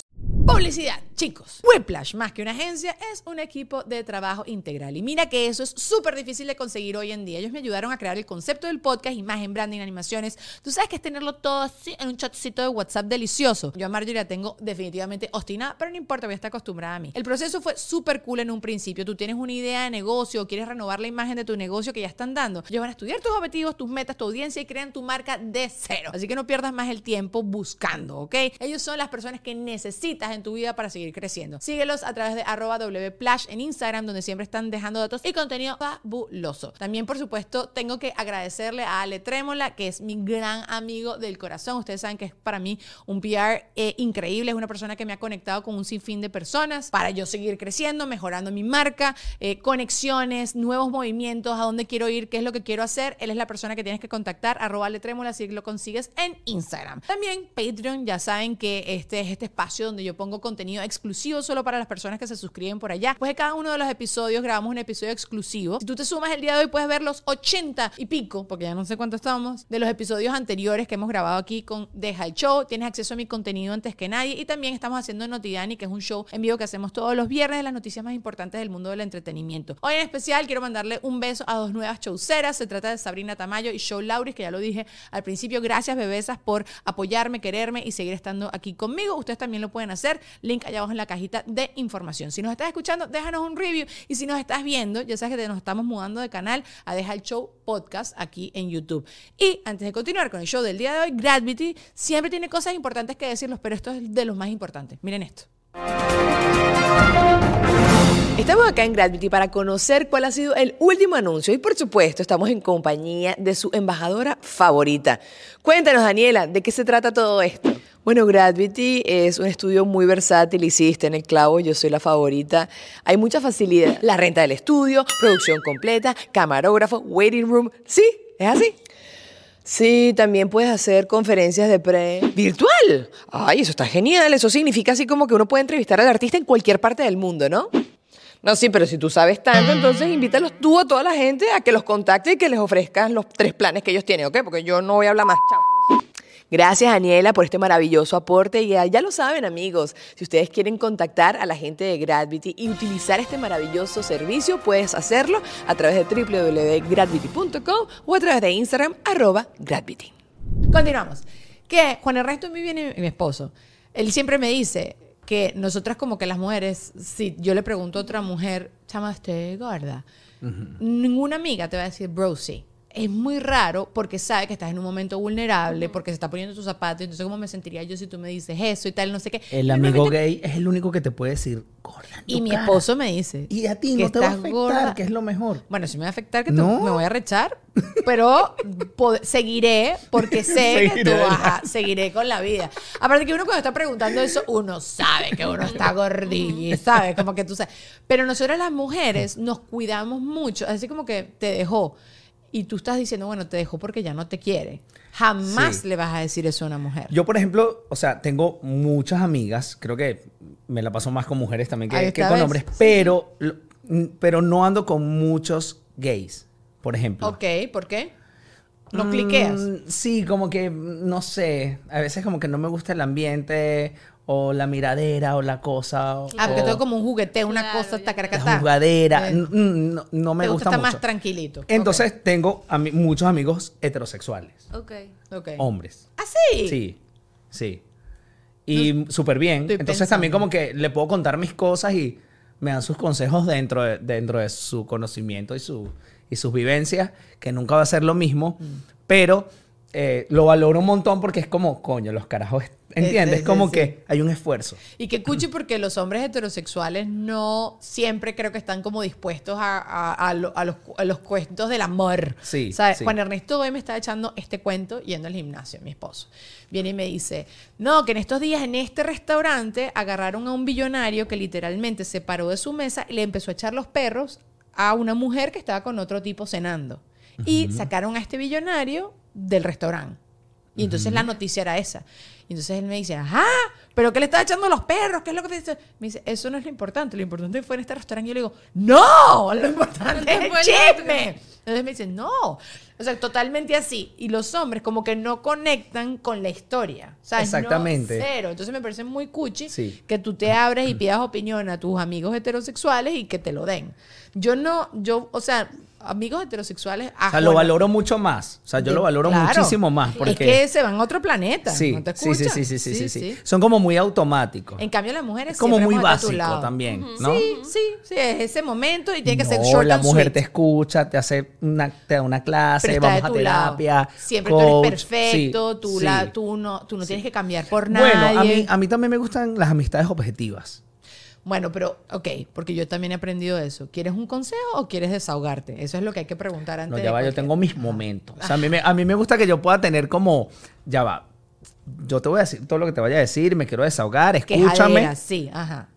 Speaker 2: Publicidad, chicos. Whiplash, más que una agencia, es un equipo de trabajo integral. Y mira que eso es súper difícil de conseguir hoy en día. Ellos me ayudaron a crear el concepto del podcast, imagen, branding, animaciones. Tú sabes que es tenerlo todo así en un chatcito de WhatsApp delicioso. Yo a Marjorie la tengo definitivamente obstinada, pero no importa, voy a estar acostumbrada a mí. El proceso fue súper cool en un principio. Tú tienes una idea de negocio quieres renovar la imagen de tu negocio que ya están dando. Ellos van a estudiar tus objetivos, tus metas, tu audiencia y crean tu marca de cero. Así que no pierdas más el tiempo buscando, ¿ok? Ellos son las personas que necesitas en tu vida para seguir creciendo. Síguelos a través de arroba wplash en Instagram, donde siempre están dejando datos y contenido fabuloso. También, por supuesto, tengo que agradecerle a Ale Trémola, que es mi gran amigo del corazón. Ustedes saben que es para mí un PR eh, increíble. Es una persona que me ha conectado con un sinfín de personas para yo seguir creciendo, mejorando mi marca, eh, conexiones, nuevos movimientos, a dónde quiero ir, qué es lo que quiero hacer. Él es la persona que tienes que contactar, arroba Ale Trémola, si lo consigues en Instagram. También Patreon, ya saben que este es este espacio donde yo pongo contenido exclusivo solo para las personas que se suscriben por allá. Pues de cada uno de los episodios grabamos un episodio exclusivo. Si tú te sumas el día de hoy, puedes ver los 80 y pico, porque ya no sé cuánto estamos, de los episodios anteriores que hemos grabado aquí con Deja el Show. Tienes acceso a mi contenido antes que nadie. Y también estamos haciendo Notidani, que es un show en vivo que hacemos todos los viernes de las noticias más importantes del mundo del entretenimiento. Hoy en especial quiero mandarle un beso a dos nuevas showceras. Se trata de Sabrina Tamayo y Show Lauris, que ya lo dije al principio. Gracias, bebesas, por apoyarme, quererme y seguir estando aquí conmigo. Ustedes también lo pueden hacer. Link allá abajo en la cajita de información. Si nos estás escuchando, déjanos un review. Y si nos estás viendo, ya sabes que nos estamos mudando de canal a Deja el Show Podcast aquí en YouTube. Y antes de continuar con el show del día de hoy, Gravity siempre tiene cosas importantes que decirlos, pero esto es de los más importantes. Miren esto. Estamos acá en Gravity para conocer cuál ha sido el último anuncio y por supuesto estamos en compañía de su embajadora favorita. Cuéntanos Daniela, ¿de qué se trata todo esto? Bueno, Gravity es un estudio muy versátil, hiciste en el clavo, yo soy la favorita. Hay mucha facilidad. La renta del estudio, producción completa, camarógrafo, waiting room. ¿Sí? ¿Es así? Sí, también puedes hacer conferencias de pre... ¿Virtual? Ay, eso está genial. Eso significa así como que uno puede entrevistar al artista en cualquier parte del mundo, ¿no?
Speaker 6: No, sí, pero si tú sabes tanto, entonces invítalos tú a toda la gente a que los contacte y que les ofrezcas los tres planes que ellos tienen, ¿ok? Porque yo no voy a hablar más. Chao. Gracias, Daniela, por este maravilloso aporte. Y ya, ya lo saben, amigos, si ustedes quieren contactar a la gente de Gravity y utilizar este maravilloso servicio, puedes hacerlo a través de www.gravity.com o a través de Instagram, arroba Gravity.
Speaker 2: Continuamos. Que Juan Ernesto muy bien y mi esposo. Él siempre me dice que nosotras como que las mujeres, si yo le pregunto a otra mujer, chama, estoy gorda, ninguna amiga te va a decir, bro, sí. Es muy raro porque sabe que estás en un momento vulnerable, porque se está poniendo tus zapatos. Entonces, ¿cómo me sentiría yo si tú me dices eso y tal, no sé qué?
Speaker 3: El amigo gay es el único que te puede decir, gorda. en
Speaker 2: Y
Speaker 3: tu
Speaker 2: mi
Speaker 3: cara".
Speaker 2: esposo me dice.
Speaker 3: Y a ti no te va a afectar,
Speaker 2: gorda.
Speaker 3: que es lo mejor.
Speaker 2: Bueno, sí me va a afectar que te-
Speaker 3: No.
Speaker 2: me voy a rechar, pero seguiré porque sé que tú
Speaker 3: Seguiré.
Speaker 2: ajá, seguiré con la vida. Aparte que uno cuando está preguntando eso, uno sabe que uno está gordilla, y sabe como que tú sabes. Pero nosotras las mujeres nos cuidamos mucho, así como que te dejó y tú estás diciendo, bueno, te dejó porque ya no te quiere. Jamás
Speaker 3: Sí.
Speaker 2: le vas a decir eso a una mujer.
Speaker 3: Yo, por ejemplo, o sea, tengo muchas amigas, creo que me la paso más con mujeres también que, con hombres, pero, pero no ando con muchos gays, por ejemplo.
Speaker 2: ok, ¿por qué? No cliqueas.
Speaker 3: Mm, Sí, como que, no sé, a veces como que no me gusta el ambiente o la miradera o la cosa. o-
Speaker 2: Ah, porque
Speaker 3: o
Speaker 2: todo como un jugueteo, una
Speaker 4: Claro,
Speaker 2: cosa,
Speaker 4: ya.
Speaker 2: tacaracatá.
Speaker 3: la jugadera.
Speaker 2: Eh,
Speaker 3: Mm, mm, No, no me
Speaker 2: te
Speaker 3: gusta,
Speaker 2: estar
Speaker 3: mucho.
Speaker 2: más tranquilito.
Speaker 3: Entonces tengo ami- muchos amigos heterosexuales,
Speaker 4: Ok.
Speaker 2: Ok. ok.
Speaker 3: hombres.
Speaker 2: ¿Ah, sí?
Speaker 3: Sí, sí. Y súper bien.
Speaker 2: estoy
Speaker 3: Entonces también como que le puedo contar mis cosas y me dan sus consejos dentro de, dentro de su conocimiento y, su, y sus vivencias, que nunca va a ser lo mismo,
Speaker 2: Mm.
Speaker 3: pero eh, lo valoro un montón porque es como, coño, los carajos, ¿entiendes?
Speaker 2: sí,
Speaker 3: como que hay un esfuerzo.
Speaker 2: Y que cuchi porque los hombres heterosexuales no siempre creo que están como dispuestos a, a- a lo- a los, a los cuentos del amor.
Speaker 3: Sí,
Speaker 2: ¿Sabes?
Speaker 3: sí.
Speaker 2: Juan Ernesto hoy me está echando este cuento yendo al gimnasio, mi esposo. Viene y me dice, no, que en estos días en este restaurante agarraron a un billonario que literalmente se paró de su mesa y le empezó a echar los perros a una mujer que estaba con otro tipo cenando. Y sacaron a este billonario del restaurante. Y entonces la noticia era esa. Y entonces él me dice, ajá, pero ¿qué le está echando los perros? ¿Qué es lo que dice? Me dice, eso no es lo importante. Lo importante fue en este restaurante. Y yo le digo, no, lo importante es el chisme. Entonces me dice, no. O sea, totalmente así. Y los hombres como que no conectan con la historia. ¿sabes? No,
Speaker 3: Exactamente.
Speaker 2: cero. Entonces me parece muy cuchi
Speaker 3: Sí.
Speaker 2: que tú te abres y pidas opinión a tus amigos heterosexuales y que te lo den. Yo no, yo, o sea, amigos heterosexuales... ah,
Speaker 3: O sea, lo
Speaker 2: bueno,
Speaker 3: valoro mucho más. O sea, yo
Speaker 2: de-
Speaker 3: lo valoro
Speaker 2: claro.
Speaker 3: muchísimo más. Porque
Speaker 2: Es que se van a otro planeta.
Speaker 3: sí,
Speaker 2: ¿no te
Speaker 3: sí, sí, sí, sí, sí, sí, sí. Son como muy automáticos.
Speaker 2: En cambio, las mujeres
Speaker 3: Es como muy básico también, ¿no?
Speaker 2: Sí, sí, sí, es ese momento y tiene que ser
Speaker 3: No,
Speaker 2: short
Speaker 3: la
Speaker 2: and
Speaker 3: mujer
Speaker 2: sweet.
Speaker 3: te escucha, te hace una, te da una clase,
Speaker 2: pero
Speaker 3: vamos a
Speaker 2: tu lado.
Speaker 3: terapia.
Speaker 2: Siempre tú
Speaker 3: coach,
Speaker 2: eres perfecto,
Speaker 3: sí,
Speaker 2: tú, la, tú, no, tú no tienes que cambiar por nadie.
Speaker 3: Bueno, a mí, a mí también me gustan las amistades objetivas.
Speaker 2: Bueno, pero, ok, porque yo también he aprendido eso. ¿Quieres un consejo o quieres desahogarte? Eso es lo que hay que preguntar antes
Speaker 3: No, ya va, yo tengo mis momentos. O sea, a mí, me, a mí me gusta que yo pueda tener como, ya va, yo te voy a decir todo lo que te vaya a decir, me quiero desahogar, escúchame.
Speaker 2: Quejadera, sí, ajá.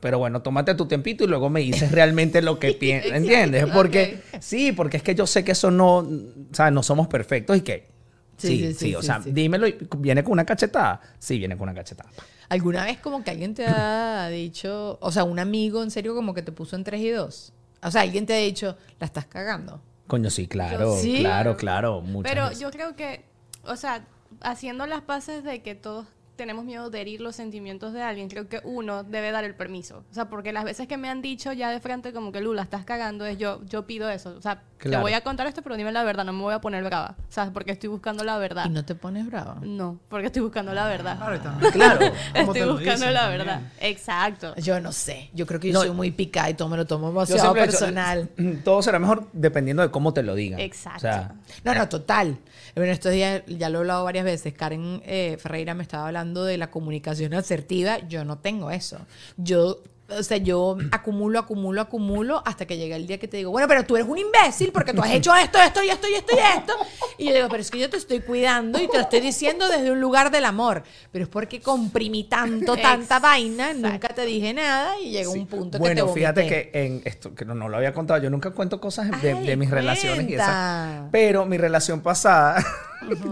Speaker 3: Pero bueno, tómate tu tempito y luego me dices realmente lo que piensas, ¿entiendes? Porque sí, porque es que yo sé que eso no, o sea, no somos perfectos y que
Speaker 2: Sí,
Speaker 3: sí,
Speaker 2: sí,
Speaker 3: sí, o sea, dímelo, y viene con una cachetada. Sí, viene con una cachetada.
Speaker 2: ¿Alguna vez como que alguien te ha dicho, o sea, un amigo en serio como que te puso en 3 y 2? O sea, alguien te ha dicho, la estás cagando.
Speaker 3: Coño, sí, claro,
Speaker 2: Sí.
Speaker 3: claro, claro, muchas
Speaker 4: Pero
Speaker 3: veces.
Speaker 4: yo creo que, o sea, haciendo las paces de que todos tenemos miedo de herir los sentimientos de alguien, creo que uno debe dar el permiso. O sea, porque las veces que me han dicho ya de frente como que Lula, estás cagando, es yo, yo pido eso. O sea, te voy a contar esto, pero dime la verdad, no me voy a poner brava. O sea, porque estoy buscando la verdad.
Speaker 2: Y no te pones brava.
Speaker 4: No, porque estoy buscando la verdad.
Speaker 5: Claro, también.
Speaker 3: Claro.
Speaker 5: ¿Cómo te
Speaker 4: Estoy buscando
Speaker 5: dicen
Speaker 4: la
Speaker 5: también?
Speaker 4: verdad. Exacto.
Speaker 2: Yo no sé. Yo creo que yo
Speaker 3: No,
Speaker 2: soy muy picada y todo me lo tomo
Speaker 3: Yo
Speaker 2: demasiado
Speaker 3: he
Speaker 2: personal.
Speaker 3: todo será mejor dependiendo de cómo te lo digan.
Speaker 4: Exacto.
Speaker 3: O sea,
Speaker 2: No, no, total. Bueno, estos días ya lo he hablado varias veces. Karen eh, Ferreira me estaba hablando de la comunicación asertiva. Yo no tengo eso. Yo, o sea, yo acumulo, acumulo, acumulo hasta que llega el día que te digo, bueno, pero tú eres un imbécil porque tú has hecho esto, esto y esto y esto y esto. Y yo digo, pero es que yo te estoy cuidando y te lo estoy diciendo desde un lugar del amor. Pero es porque comprimí tanto, tanta vaina, nunca te dije nada y llegó un punto que te
Speaker 3: bueno, fíjate que en esto, que no, no lo había contado, yo nunca cuento cosas de,
Speaker 2: Ay,
Speaker 3: de mis relaciones y
Speaker 2: cuenta.
Speaker 3: esas. Pero mi relación pasada,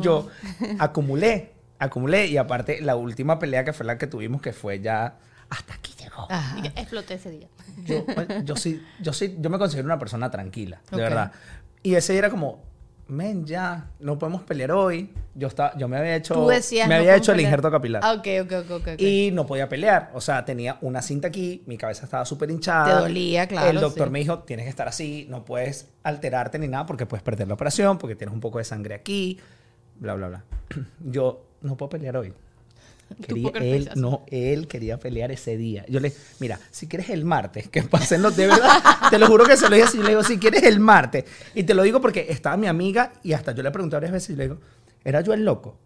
Speaker 3: yo acumulé, acumulé. Y aparte, la última pelea que fue la que tuvimos, que fue ya hasta aquí
Speaker 4: Y exploté ese día.
Speaker 3: Yo, yo sí, yo sí, yo me considero una persona tranquila, de
Speaker 2: Ok.
Speaker 3: verdad. Y ese día era como, men, ya, no podemos pelear hoy. Yo estaba, yo me había hecho,
Speaker 2: Tú decías.
Speaker 3: me
Speaker 2: no
Speaker 3: había hecho el injerto capilar.
Speaker 2: Ah, ok, ok, ok, ok. ok.
Speaker 3: Y no podía pelear. O sea, tenía una cinta aquí, mi cabeza estaba súper hinchada.
Speaker 2: Te dolía, claro,
Speaker 3: El doctor
Speaker 2: sí.
Speaker 3: me dijo, tienes que estar así, no puedes alterarte ni nada porque puedes perder la operación, porque tienes un poco de sangre aquí, bla, bla, bla. Yo no puedo pelear hoy. Quería, él, no, él quería pelear ese día. Yo le, mira, si quieres el martes, que pasen los, de verdad, te lo juro que se lo dije así, yo le digo, si quieres el martes. Y te lo digo porque estaba mi amiga y hasta yo le pregunté varias veces y le digo, ¿era yo el loco?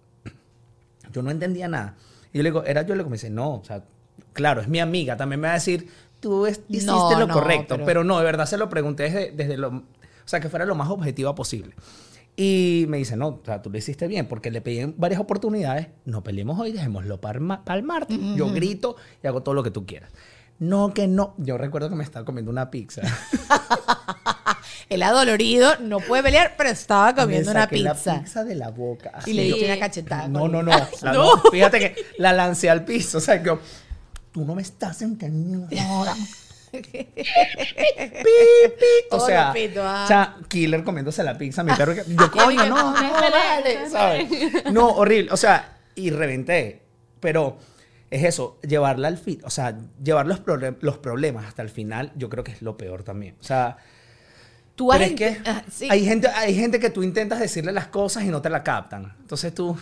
Speaker 3: Yo no entendía nada. Y yo le digo, ¿era yo el loco? Me dice, no, o sea, claro, es mi amiga. También me va a decir, tú es- hiciste
Speaker 2: No,
Speaker 3: lo
Speaker 2: no,
Speaker 3: correcto.
Speaker 2: pero-
Speaker 3: Pero... no, de verdad se lo pregunté desde, desde lo... O sea, que fuera lo más objetiva posible. Y me dice, no, o sea, tú lo hiciste bien, porque le pedí en varias oportunidades, no peleemos hoy, dejémoslo para el, martes. Yo grito y hago todo lo que tú quieras. No, que no. Yo recuerdo que me estaba comiendo una pizza.
Speaker 2: El adolorido no puede pelear, pero estaba comiendo
Speaker 3: Me
Speaker 2: una
Speaker 3: saqué
Speaker 2: pizza.
Speaker 3: La pizza de la boca.
Speaker 2: Y le diste una cachetada.
Speaker 3: No, no, no. La- no, Fíjate que la lancé al piso. O sea, que yo, tú no me estás entendiendo. ahora". Pi, pi. O sea,
Speaker 2: ah.
Speaker 3: o sea, killer comiéndose la pizza. Mi perro. Yo, coño, no, no, vale. ¿sabes? No, horrible. O sea, y reventé. Pero es eso, llevarla al fin. O sea, llevar los, los problemas hasta el final, yo creo que es lo peor también. O sea.
Speaker 2: Tú
Speaker 3: Pero es que
Speaker 2: Ah, sí.
Speaker 3: hay, gente, hay gente que tú intentas decirle las cosas y no te la captan. Entonces tú...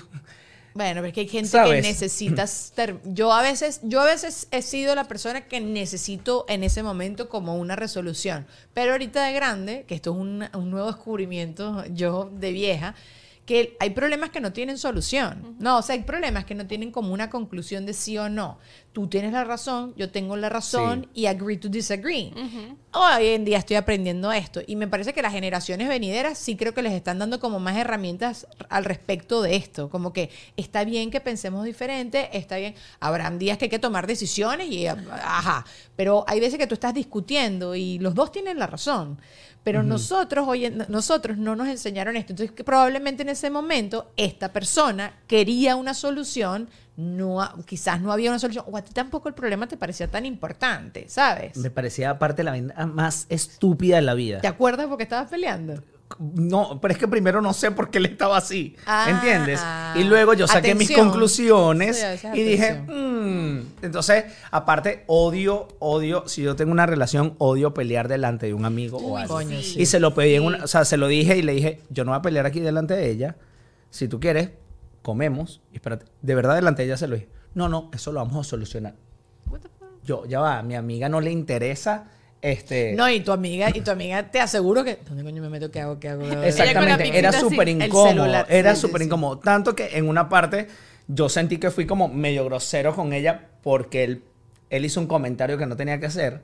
Speaker 2: Bueno, pero es que hay gente
Speaker 3: ¿Sabes?
Speaker 2: que necesitas. Yo a veces, yo a veces he sido la persona que necesito en ese momento como una resolución. Pero ahorita de grande, que esto es un, un nuevo descubrimiento, yo de vieja, que hay problemas que no tienen solución. No, o sea, hay problemas que no tienen como una conclusión de sí o no. Tú tienes la razón, yo tengo la razón y agree to disagree. Hoy en día estoy aprendiendo esto y me parece que las generaciones venideras sí creo que les están dando como más herramientas al respecto de esto. Como que está bien que pensemos diferente, está bien. Habrán días que hay que tomar decisiones y ajá. Pero hay veces que tú estás discutiendo y los dos tienen la razón. Pero nosotros, hoy en- nosotros no nos enseñaron esto. Entonces, que probablemente en ese momento esta persona quería una solución, no, quizás no había una solución, o a ti tampoco el problema te parecía tan importante, ¿sabes?
Speaker 3: Me parecía aparte la vaina más estúpida de la vida.
Speaker 2: ¿Te acuerdas porque estabas peleando?
Speaker 3: No, pero es que primero no sé por qué él estaba así.
Speaker 2: Ah,
Speaker 3: ¿Entiendes?
Speaker 2: ah.
Speaker 3: y luego yo saqué mis conclusiones
Speaker 2: Sí,
Speaker 3: y dije. "Mm". entonces, aparte, odio, odio, si yo tengo una relación, odio pelear delante de un amigo o algo.
Speaker 2: coño, sí.
Speaker 3: Y se lo pedí en una, o sea, se lo dije y le dije, yo no voy a pelear aquí delante de ella. Si tú quieres, comemos. Y espérate, de verdad delante de ella se lo dije. No, no, eso lo vamos a solucionar. Yo, ya va, a mi amiga no le interesa este
Speaker 2: No, y tu amiga, y tu amiga te aseguro que. ¿Dónde coño me meto? ¿Qué hago? ¿Qué hago?
Speaker 3: Exactamente, era súper incómodo, era
Speaker 2: sí,
Speaker 3: súper
Speaker 2: sí.
Speaker 3: incómodo. Tanto que en una parte yo sentí que fui como medio grosero con ella porque él, él hizo un comentario que no tenía que hacer.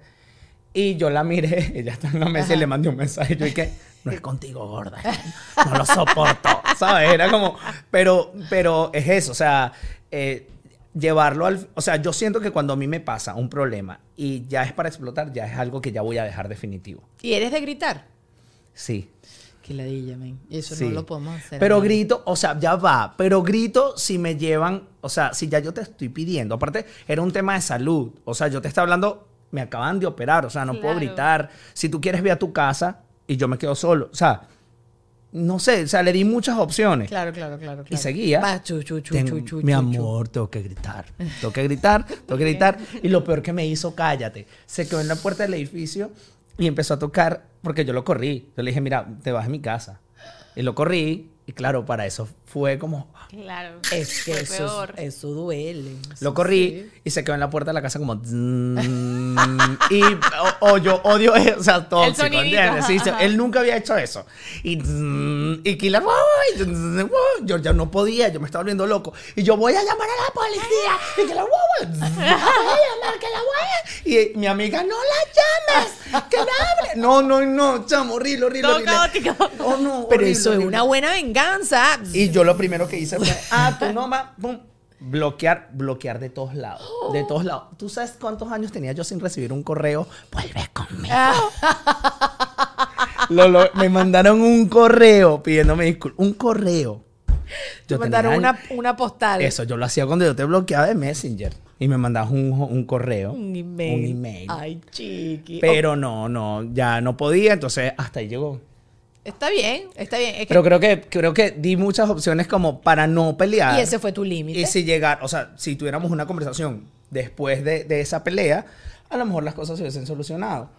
Speaker 3: Y yo la miré, ella está en la mesa y le mandé un mensaje. Yo dije, no es contigo, gorda. No lo soporto, ¿sabes? Era como, pero, pero es eso, o sea, eh, llevarlo al... O sea, yo siento que cuando a mí me pasa un problema y ya es para explotar, ya es algo que ya voy a dejar definitivo.
Speaker 2: ¿Y eres de gritar?
Speaker 3: Sí.
Speaker 2: Qué ladilla, men. Eso
Speaker 3: Sí.
Speaker 2: no lo podemos hacer.
Speaker 3: Pero grito, o sea, ya va, pero grito si me llevan, o sea, si ya yo te estoy pidiendo. Aparte, era un tema de salud. O sea, yo te estaba hablando, me acaban de operar, o sea, no puedo gritar. Si tú quieres, ve a tu casa y yo me quedo solo. O sea, no sé, o sea, le di muchas opciones.
Speaker 2: Claro, claro, claro.
Speaker 3: Y seguía.
Speaker 2: Va, chu, chu, chu,
Speaker 3: Tengo-
Speaker 2: chu, chu,
Speaker 3: mi amor, tengo que gritar. Tengo que gritar, tengo que gritar. Y lo peor que me hizo, cállate. Se quedó en la puerta del edificio y empezó a tocar, porque yo lo corrí. Yo le dije, mira, te vas a mi casa. Y lo corrí. Y claro, para eso fue como.
Speaker 4: Claro.
Speaker 2: Es que
Speaker 4: Fue
Speaker 2: eso,
Speaker 4: peor.
Speaker 2: eso duele.
Speaker 3: Lo corrí y se quedó en la puerta de la casa como. zzzz, y o, o yo odio eso, o sea, tóxico,
Speaker 4: sonidito,
Speaker 3: ¿entiendes? Sí, él nunca había hecho eso. Y, zzzz, y Killer, "Wow", yo ya no podía, yo me estaba volviendo loco. Y yo voy a llamar a la policía. Y Killer, "Wow, zzzz, voy a llamar, que la voy a-". Y mi amiga, no la llames, que no hable. No, no, no, chamo, horrible, horrible.
Speaker 4: Todo
Speaker 3: horrible.
Speaker 4: caótico.
Speaker 3: Oh, no,
Speaker 2: Pero
Speaker 3: horrible,
Speaker 2: eso es
Speaker 3: horrible.
Speaker 2: una buena venganza.
Speaker 3: Y yo lo primero que hice fue, ah, tú no más, pum, bloquear, bloquear de todos lados, de todos lados. ¿Tú sabes cuántos años tenía yo sin recibir un correo? Vuelve conmigo. Lo- lo- me mandaron un correo pidiéndome disculpas, un correo.
Speaker 2: Te
Speaker 3: Yo
Speaker 2: mandaron
Speaker 3: tenía-
Speaker 2: una, una postal.
Speaker 3: Eso, yo lo hacía cuando yo te bloqueaba de Messenger. Y me mandabas un, un correo.
Speaker 2: Un email.
Speaker 3: Un email.
Speaker 2: Ay, chiqui.
Speaker 3: Pero no, no, ya no podía, entonces hasta ahí llegó.
Speaker 2: Está bien, está bien. Es que-
Speaker 3: Pero creo que, creo que di muchas opciones como para no pelear.
Speaker 2: y ese fue tu límite.
Speaker 3: Y si llegar, o sea, si tuviéramos una conversación después de, de esa pelea, a lo mejor las cosas se hubiesen solucionado.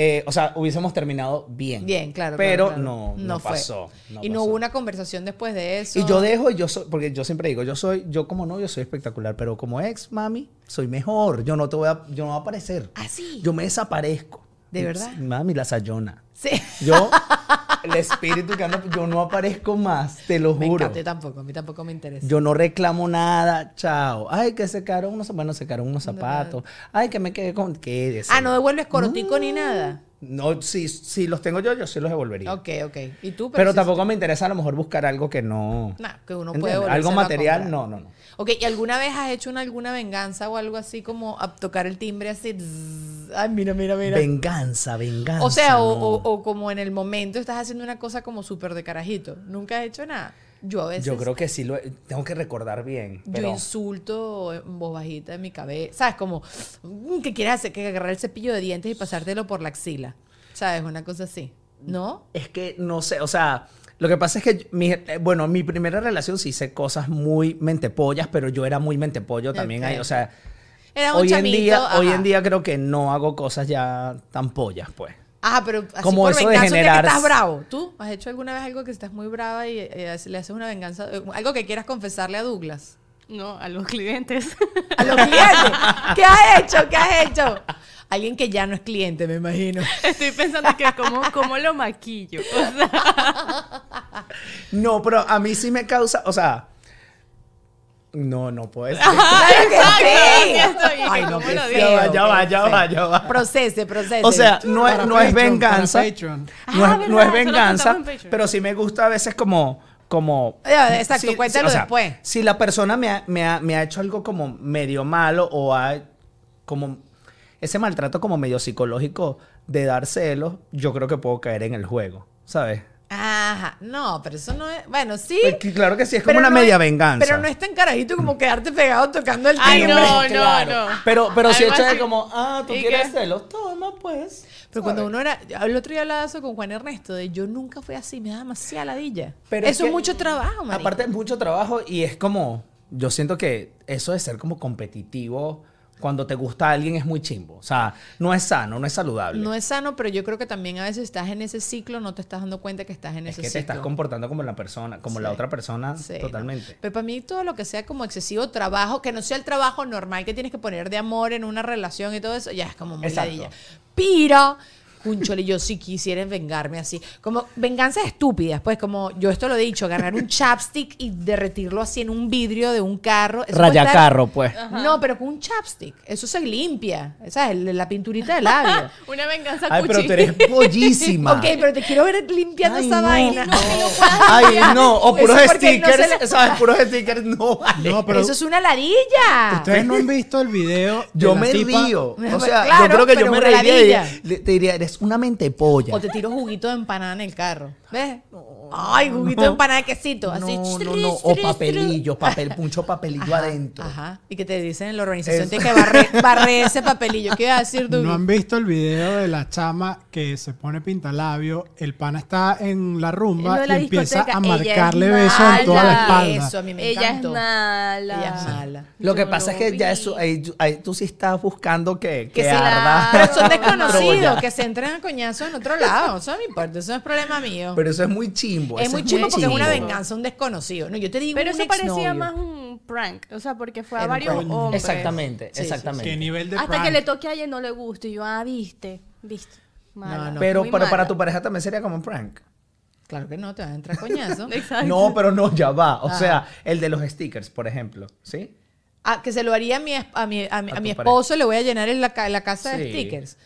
Speaker 3: Eh, o sea, hubiésemos terminado bien.
Speaker 2: Bien, claro.
Speaker 3: Pero
Speaker 2: claro, claro.
Speaker 3: no, no, pasó. no
Speaker 2: y no
Speaker 3: pasó.
Speaker 2: hubo una conversación después de eso.
Speaker 3: Y yo dejo, y yo soy, porque yo siempre digo, yo soy, yo como novio soy espectacular, pero como ex, mami, soy mejor. Yo no te voy a, yo no voy a aparecer.
Speaker 2: ¿Ah, sí?
Speaker 3: Yo me desaparezco.
Speaker 2: ¿De verdad?
Speaker 3: Mami, la sayona.
Speaker 2: Sí.
Speaker 3: Yo, el espíritu que anda, yo no aparezco más, te lo
Speaker 2: Me
Speaker 3: juro.
Speaker 2: encanta, yo tampoco, a mí tampoco me interesa.
Speaker 3: Yo no reclamo nada, chao. Ay, que se quedaron unos, bueno, se quedaron unos zapatos. Ay, que me quedé con, quédese.
Speaker 2: ah, no devuelves corotico ni nada.
Speaker 3: No, si, si los tengo yo, yo sí los devolvería.
Speaker 2: Ok, ok. ¿Y tú?
Speaker 3: Pero tampoco me interesa a lo mejor buscar algo que no.
Speaker 2: Nah, que uno puede
Speaker 3: Algo material, no, no, no.
Speaker 2: Ok, ¿y alguna vez has hecho una, alguna venganza o algo así como a tocar el timbre así? zzz? Ay, mira, mira, mira.
Speaker 3: Venganza, venganza.
Speaker 2: o sea, o, o- o como en el momento estás haciendo una cosa como súper de carajito. Nunca has hecho nada. Yo a veces.
Speaker 3: Yo creo que sí lo tengo que recordar bien.
Speaker 2: Yo insulto en voz bajita en mi cabeza. ¿Sabes? Como mm, que quieres hacer que agarrar el cepillo de dientes y pasártelo por la axila. ¿Sabes? Una cosa así. ¿No?
Speaker 3: es que no sé, o sea, lo que pasa es que, mi, eh, bueno, mi primera relación sí hice cosas muy mentepollas, pero yo era muy mentepollo también
Speaker 2: Ok.
Speaker 3: ahí, o sea,
Speaker 2: Era un
Speaker 3: hoy en día, hoy en día creo que no hago cosas ya tan pollas, pues.
Speaker 2: Ajá, pero así
Speaker 3: Como
Speaker 2: por
Speaker 3: eso de
Speaker 2: venganza
Speaker 3: generar-
Speaker 2: que estás bravo. ¿Tú has hecho alguna vez algo que estás muy brava y eh, le haces una venganza? eh, Algo que quieras confesarle a Douglas.
Speaker 4: No, a los clientes.
Speaker 2: A los clientes. ¿Qué has hecho? ¿Qué has hecho? Alguien que ya no es cliente, me imagino.
Speaker 4: Estoy pensando que cómo, cómo lo maquillo. O sea,
Speaker 3: No, pero a mí sí me causa, o sea, no, no puede ser.
Speaker 2: ¡Claro que sí!
Speaker 4: aquí estoy,
Speaker 2: Ay, no, qué
Speaker 4: lo
Speaker 2: feo,
Speaker 4: digo.
Speaker 3: Ya va, ya va, ya va, ya va.
Speaker 2: Procese, procese.
Speaker 3: O sea, no es, no es venganza.
Speaker 5: Patreon.
Speaker 3: No,
Speaker 4: Ah,
Speaker 3: es, no es venganza, pero sí me gusta a veces como, como
Speaker 2: Ya, exacto, cuéntalo después.
Speaker 3: Si la persona me ha, me, ha, me ha hecho algo como medio malo o ha como ese maltrato como medio psicológico de dar celos, yo creo que puedo caer en el juego, ¿sabes?
Speaker 2: Ajá. No, pero eso no es. Bueno, sí.
Speaker 3: Pues claro que sí, es como una
Speaker 2: no
Speaker 3: media
Speaker 2: es-
Speaker 3: venganza.
Speaker 2: Pero no es tan carajito como quedarte pegado tocando el
Speaker 4: Ay,
Speaker 2: timbre.
Speaker 4: no, no,
Speaker 3: Claro.
Speaker 4: no.
Speaker 3: Pero, pero si hecho de como, ah, tú
Speaker 4: ¿Y
Speaker 3: quieres
Speaker 4: qué?
Speaker 3: celos, toma pues.
Speaker 2: Pero cuando uno era. El otro día hablaba eso con Juan Ernesto, de yo nunca fui así, me da demasiada ladilla.
Speaker 3: Pero
Speaker 2: eso es
Speaker 3: que-
Speaker 2: mucho trabajo, marico.
Speaker 3: Aparte es mucho trabajo y es como, yo siento que eso de ser como competitivo cuando te gusta a alguien es muy chimbo. O sea, no es sano, no es saludable.
Speaker 2: No es sano, pero yo creo que también a veces estás en ese ciclo, no te estás dando cuenta que estás en
Speaker 3: es
Speaker 2: ese
Speaker 3: que te
Speaker 2: ciclo.
Speaker 3: estás comportando como la persona, como la otra persona
Speaker 2: Sí,
Speaker 3: totalmente.
Speaker 2: no. Pero para mí todo lo que sea como excesivo trabajo, que no sea el trabajo normal que tienes que poner de amor en una relación y todo eso, ya es como muy ladilla. Pero, cunchole, yo sí quisiera vengarme así. Como venganzas estúpidas, pues como yo esto lo he dicho, agarrar un chapstick y derretirlo así en un vidrio de un carro. estar-
Speaker 3: Rayacarro, pues.
Speaker 2: No, pero con un chapstick. Eso se limpia. Esa es la pinturita de labio.
Speaker 4: Una venganza
Speaker 3: Ay, pero
Speaker 4: cuchi.
Speaker 3: tú eres pollísima.
Speaker 2: ok, pero te quiero ver limpiando
Speaker 3: Ay,
Speaker 2: esa
Speaker 3: no.
Speaker 2: vaina.
Speaker 3: Ay, no, o puros
Speaker 2: no
Speaker 3: stickers, ¿sabes? Puros stickers, no vale.
Speaker 5: No, pero
Speaker 2: Eso es una ladilla.
Speaker 5: ustedes no han visto el video. de
Speaker 3: Yo me
Speaker 5: tipa-
Speaker 3: río. O
Speaker 2: Claro,
Speaker 3: sea, yo creo que yo
Speaker 2: pero
Speaker 3: me reiría y
Speaker 2: ladilla.
Speaker 3: le- te diría, eres una mente polla.
Speaker 2: O te tiro juguito de empanada en el carro. ¿Ves? Ay, juguito de empanada de quesito. Así.
Speaker 3: No, no, no. O papelillo, papel, mucho papelillo
Speaker 2: Ajá,
Speaker 3: adentro.
Speaker 2: Ajá. Y que te dicen en la organización
Speaker 3: Eso.
Speaker 2: tienes que barrer, barrer ese papelillo. ¿Qué ibas a decir tú?
Speaker 5: No han visto el video de la chama que se pone pintalabio, el pana está en la rumba y
Speaker 4: la
Speaker 5: empieza
Speaker 4: discoteca,
Speaker 5: a
Speaker 4: es
Speaker 5: marcarle besos en toda la espalda.
Speaker 2: Eso a mí me
Speaker 4: Ella es mala.
Speaker 2: Ella es mala.
Speaker 3: Lo que pasa es que ya eso, ahí, ahí tú sí estás buscando que, que,
Speaker 2: Que se
Speaker 3: arda.
Speaker 2: Pero son desconocidos, que se entren a coñazo en otro lado. Eso no me importa, eso no es problema mío.
Speaker 3: Pero eso es muy chimbo.
Speaker 2: es muy chido porque es una
Speaker 3: chimbo.
Speaker 2: venganza, un desconocido. No, yo te digo
Speaker 4: Pero
Speaker 2: un
Speaker 4: eso parecía más un prank. O sea, porque fue a
Speaker 2: Era
Speaker 4: varios
Speaker 2: prank.
Speaker 4: hombres.
Speaker 3: Exactamente,
Speaker 2: Sí, sí,
Speaker 3: exactamente.
Speaker 5: ¿Qué nivel de
Speaker 4: Hasta
Speaker 5: prank?
Speaker 4: que le toque a ella no le gusta. Y yo, ah, viste, viste. Mala.
Speaker 2: No, no.
Speaker 3: Pero, pero para tu pareja también sería como un prank.
Speaker 2: Claro que no, te vas a entrar coñazo.
Speaker 4: Exacto.
Speaker 3: No, pero no, ya va. O
Speaker 2: Ah.
Speaker 3: sea, el de los stickers, por ejemplo. ¿Sí?
Speaker 2: Ah, que se lo haría a mi, a mi, a mi,
Speaker 3: A
Speaker 2: a mi
Speaker 3: tu
Speaker 2: esposo, le voy a llenar en la, la casa de stickers.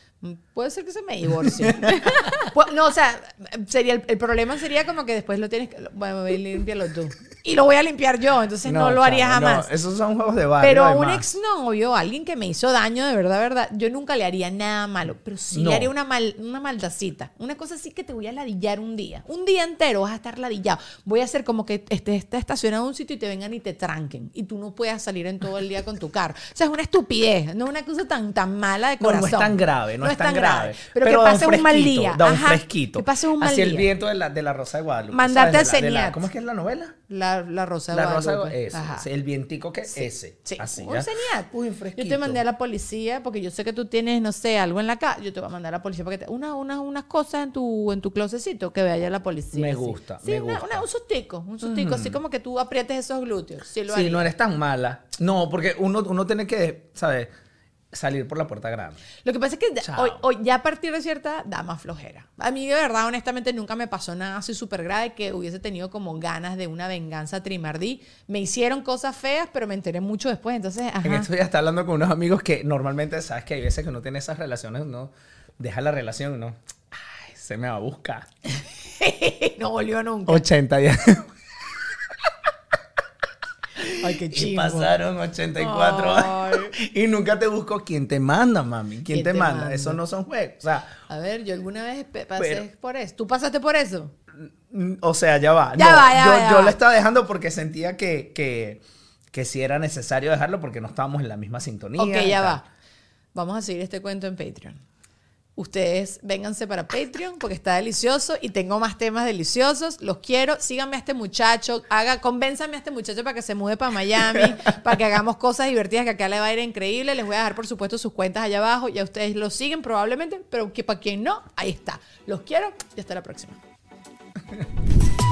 Speaker 2: Puede ser que se me divorcie. No, o sea, sería el, problema sería como que después lo tienes que... Bueno, límpialo tú. Y lo voy a limpiar yo. Entonces no, lo haría
Speaker 3: no,
Speaker 2: jamás.
Speaker 3: esos son juegos de barrio.
Speaker 2: Pero a un exnovio, alguien que me hizo daño de verdad, verdad, yo nunca le haría nada malo, pero sí
Speaker 3: No.
Speaker 2: le haría una, mal, una maldacita. Una cosa así que te voy a ladillar un día. Un día entero vas a estar ladillado. Voy a hacer como que estés estacionado en un sitio y te vengan y te tranquen. Y tú no puedas salir en todo el día con tu carro. O sea, es una estupidez, no es una cosa tan, tan mala de
Speaker 3: No, no
Speaker 2: corazón.
Speaker 3: es tan grave, no, es tan grave.
Speaker 2: Pero, que
Speaker 3: da un
Speaker 2: pases un mal día.
Speaker 3: Da un
Speaker 2: Ajá,
Speaker 3: fresquito.
Speaker 2: Que pases un mal
Speaker 3: Hacia
Speaker 2: día.
Speaker 3: el viento de la, de la Rosa de Guadalupe.
Speaker 2: Mandarte
Speaker 3: ¿sabes?
Speaker 2: a Ceniat.
Speaker 3: ¿Cómo es que es la novela?
Speaker 2: La, la rosa de
Speaker 3: La Rosa de
Speaker 2: Guadalupe. Ajá.
Speaker 3: sí, El vientico que ese.
Speaker 2: Sí,
Speaker 3: Así,
Speaker 2: un
Speaker 3: ¿ya?
Speaker 2: señal.
Speaker 3: Uy,
Speaker 2: Yo te mandé a la policía porque yo sé que tú tienes, no sé, algo en la casa. Yo te voy a mandar a la policía para que te. Una, una- unas cosas en tu, en tu closecito que vaya la policía.
Speaker 3: Me
Speaker 2: así.
Speaker 3: gusta,
Speaker 2: Sí,
Speaker 3: me
Speaker 2: una-
Speaker 3: gusta.
Speaker 2: una- un sustico. Un sustico, así como que tú aprietes esos glúteos. Sí, lo
Speaker 3: Sí,
Speaker 2: haría.
Speaker 3: no eres tan mala. No, porque uno, uno tiene que, ¿sabes? Salir por la puerta grande.
Speaker 2: Lo que pasa es que hoy, hoy ya a partir de cierta da más flojera. A mí de verdad, honestamente, nunca me pasó nada así súper grave que hubiese tenido como ganas de una venganza trimardí. Me hicieron cosas feas, pero me enteré mucho después. Entonces, ajá.
Speaker 3: En esto ya está hablando con unos amigos que normalmente, sabes que hay veces que uno tiene esas relaciones, uno deja la relación, uno, ay, se me va a buscar.
Speaker 2: no volvió nunca.
Speaker 3: 80 días.
Speaker 2: Ay, qué
Speaker 3: Y pasaron 84 años. Y nunca te busco quién te manda, mami. ¿Quién,
Speaker 2: ¿Quién
Speaker 3: te,
Speaker 2: te
Speaker 3: manda?
Speaker 2: manda?
Speaker 3: Eso no son juegos. O sea,
Speaker 2: A ver, yo alguna vez pasé
Speaker 3: Pero-
Speaker 2: por eso. ¿Tú pasaste por eso?
Speaker 3: mm, o sea, ya va.
Speaker 2: Ya
Speaker 3: No,
Speaker 2: va, ya
Speaker 3: yo,
Speaker 2: va, ya
Speaker 3: yo
Speaker 2: va.
Speaker 3: lo estaba dejando porque sentía que, que, que sí era necesario dejarlo porque no estábamos en la misma sintonía.
Speaker 2: ok, ya va. Vamos a seguir este cuento en Patreon. Ustedes vénganse para Patreon porque está delicioso y tengo más temas deliciosos. Los quiero. Síganme a este muchacho. Haga, convénzame a este muchacho para que se mude para Miami, para que hagamos cosas divertidas que acá le va a ir increíble. Les voy a dejar, por supuesto, sus cuentas allá abajo. Ya ustedes lo siguen probablemente, pero que para quien no, ahí está. Los quiero y hasta la próxima.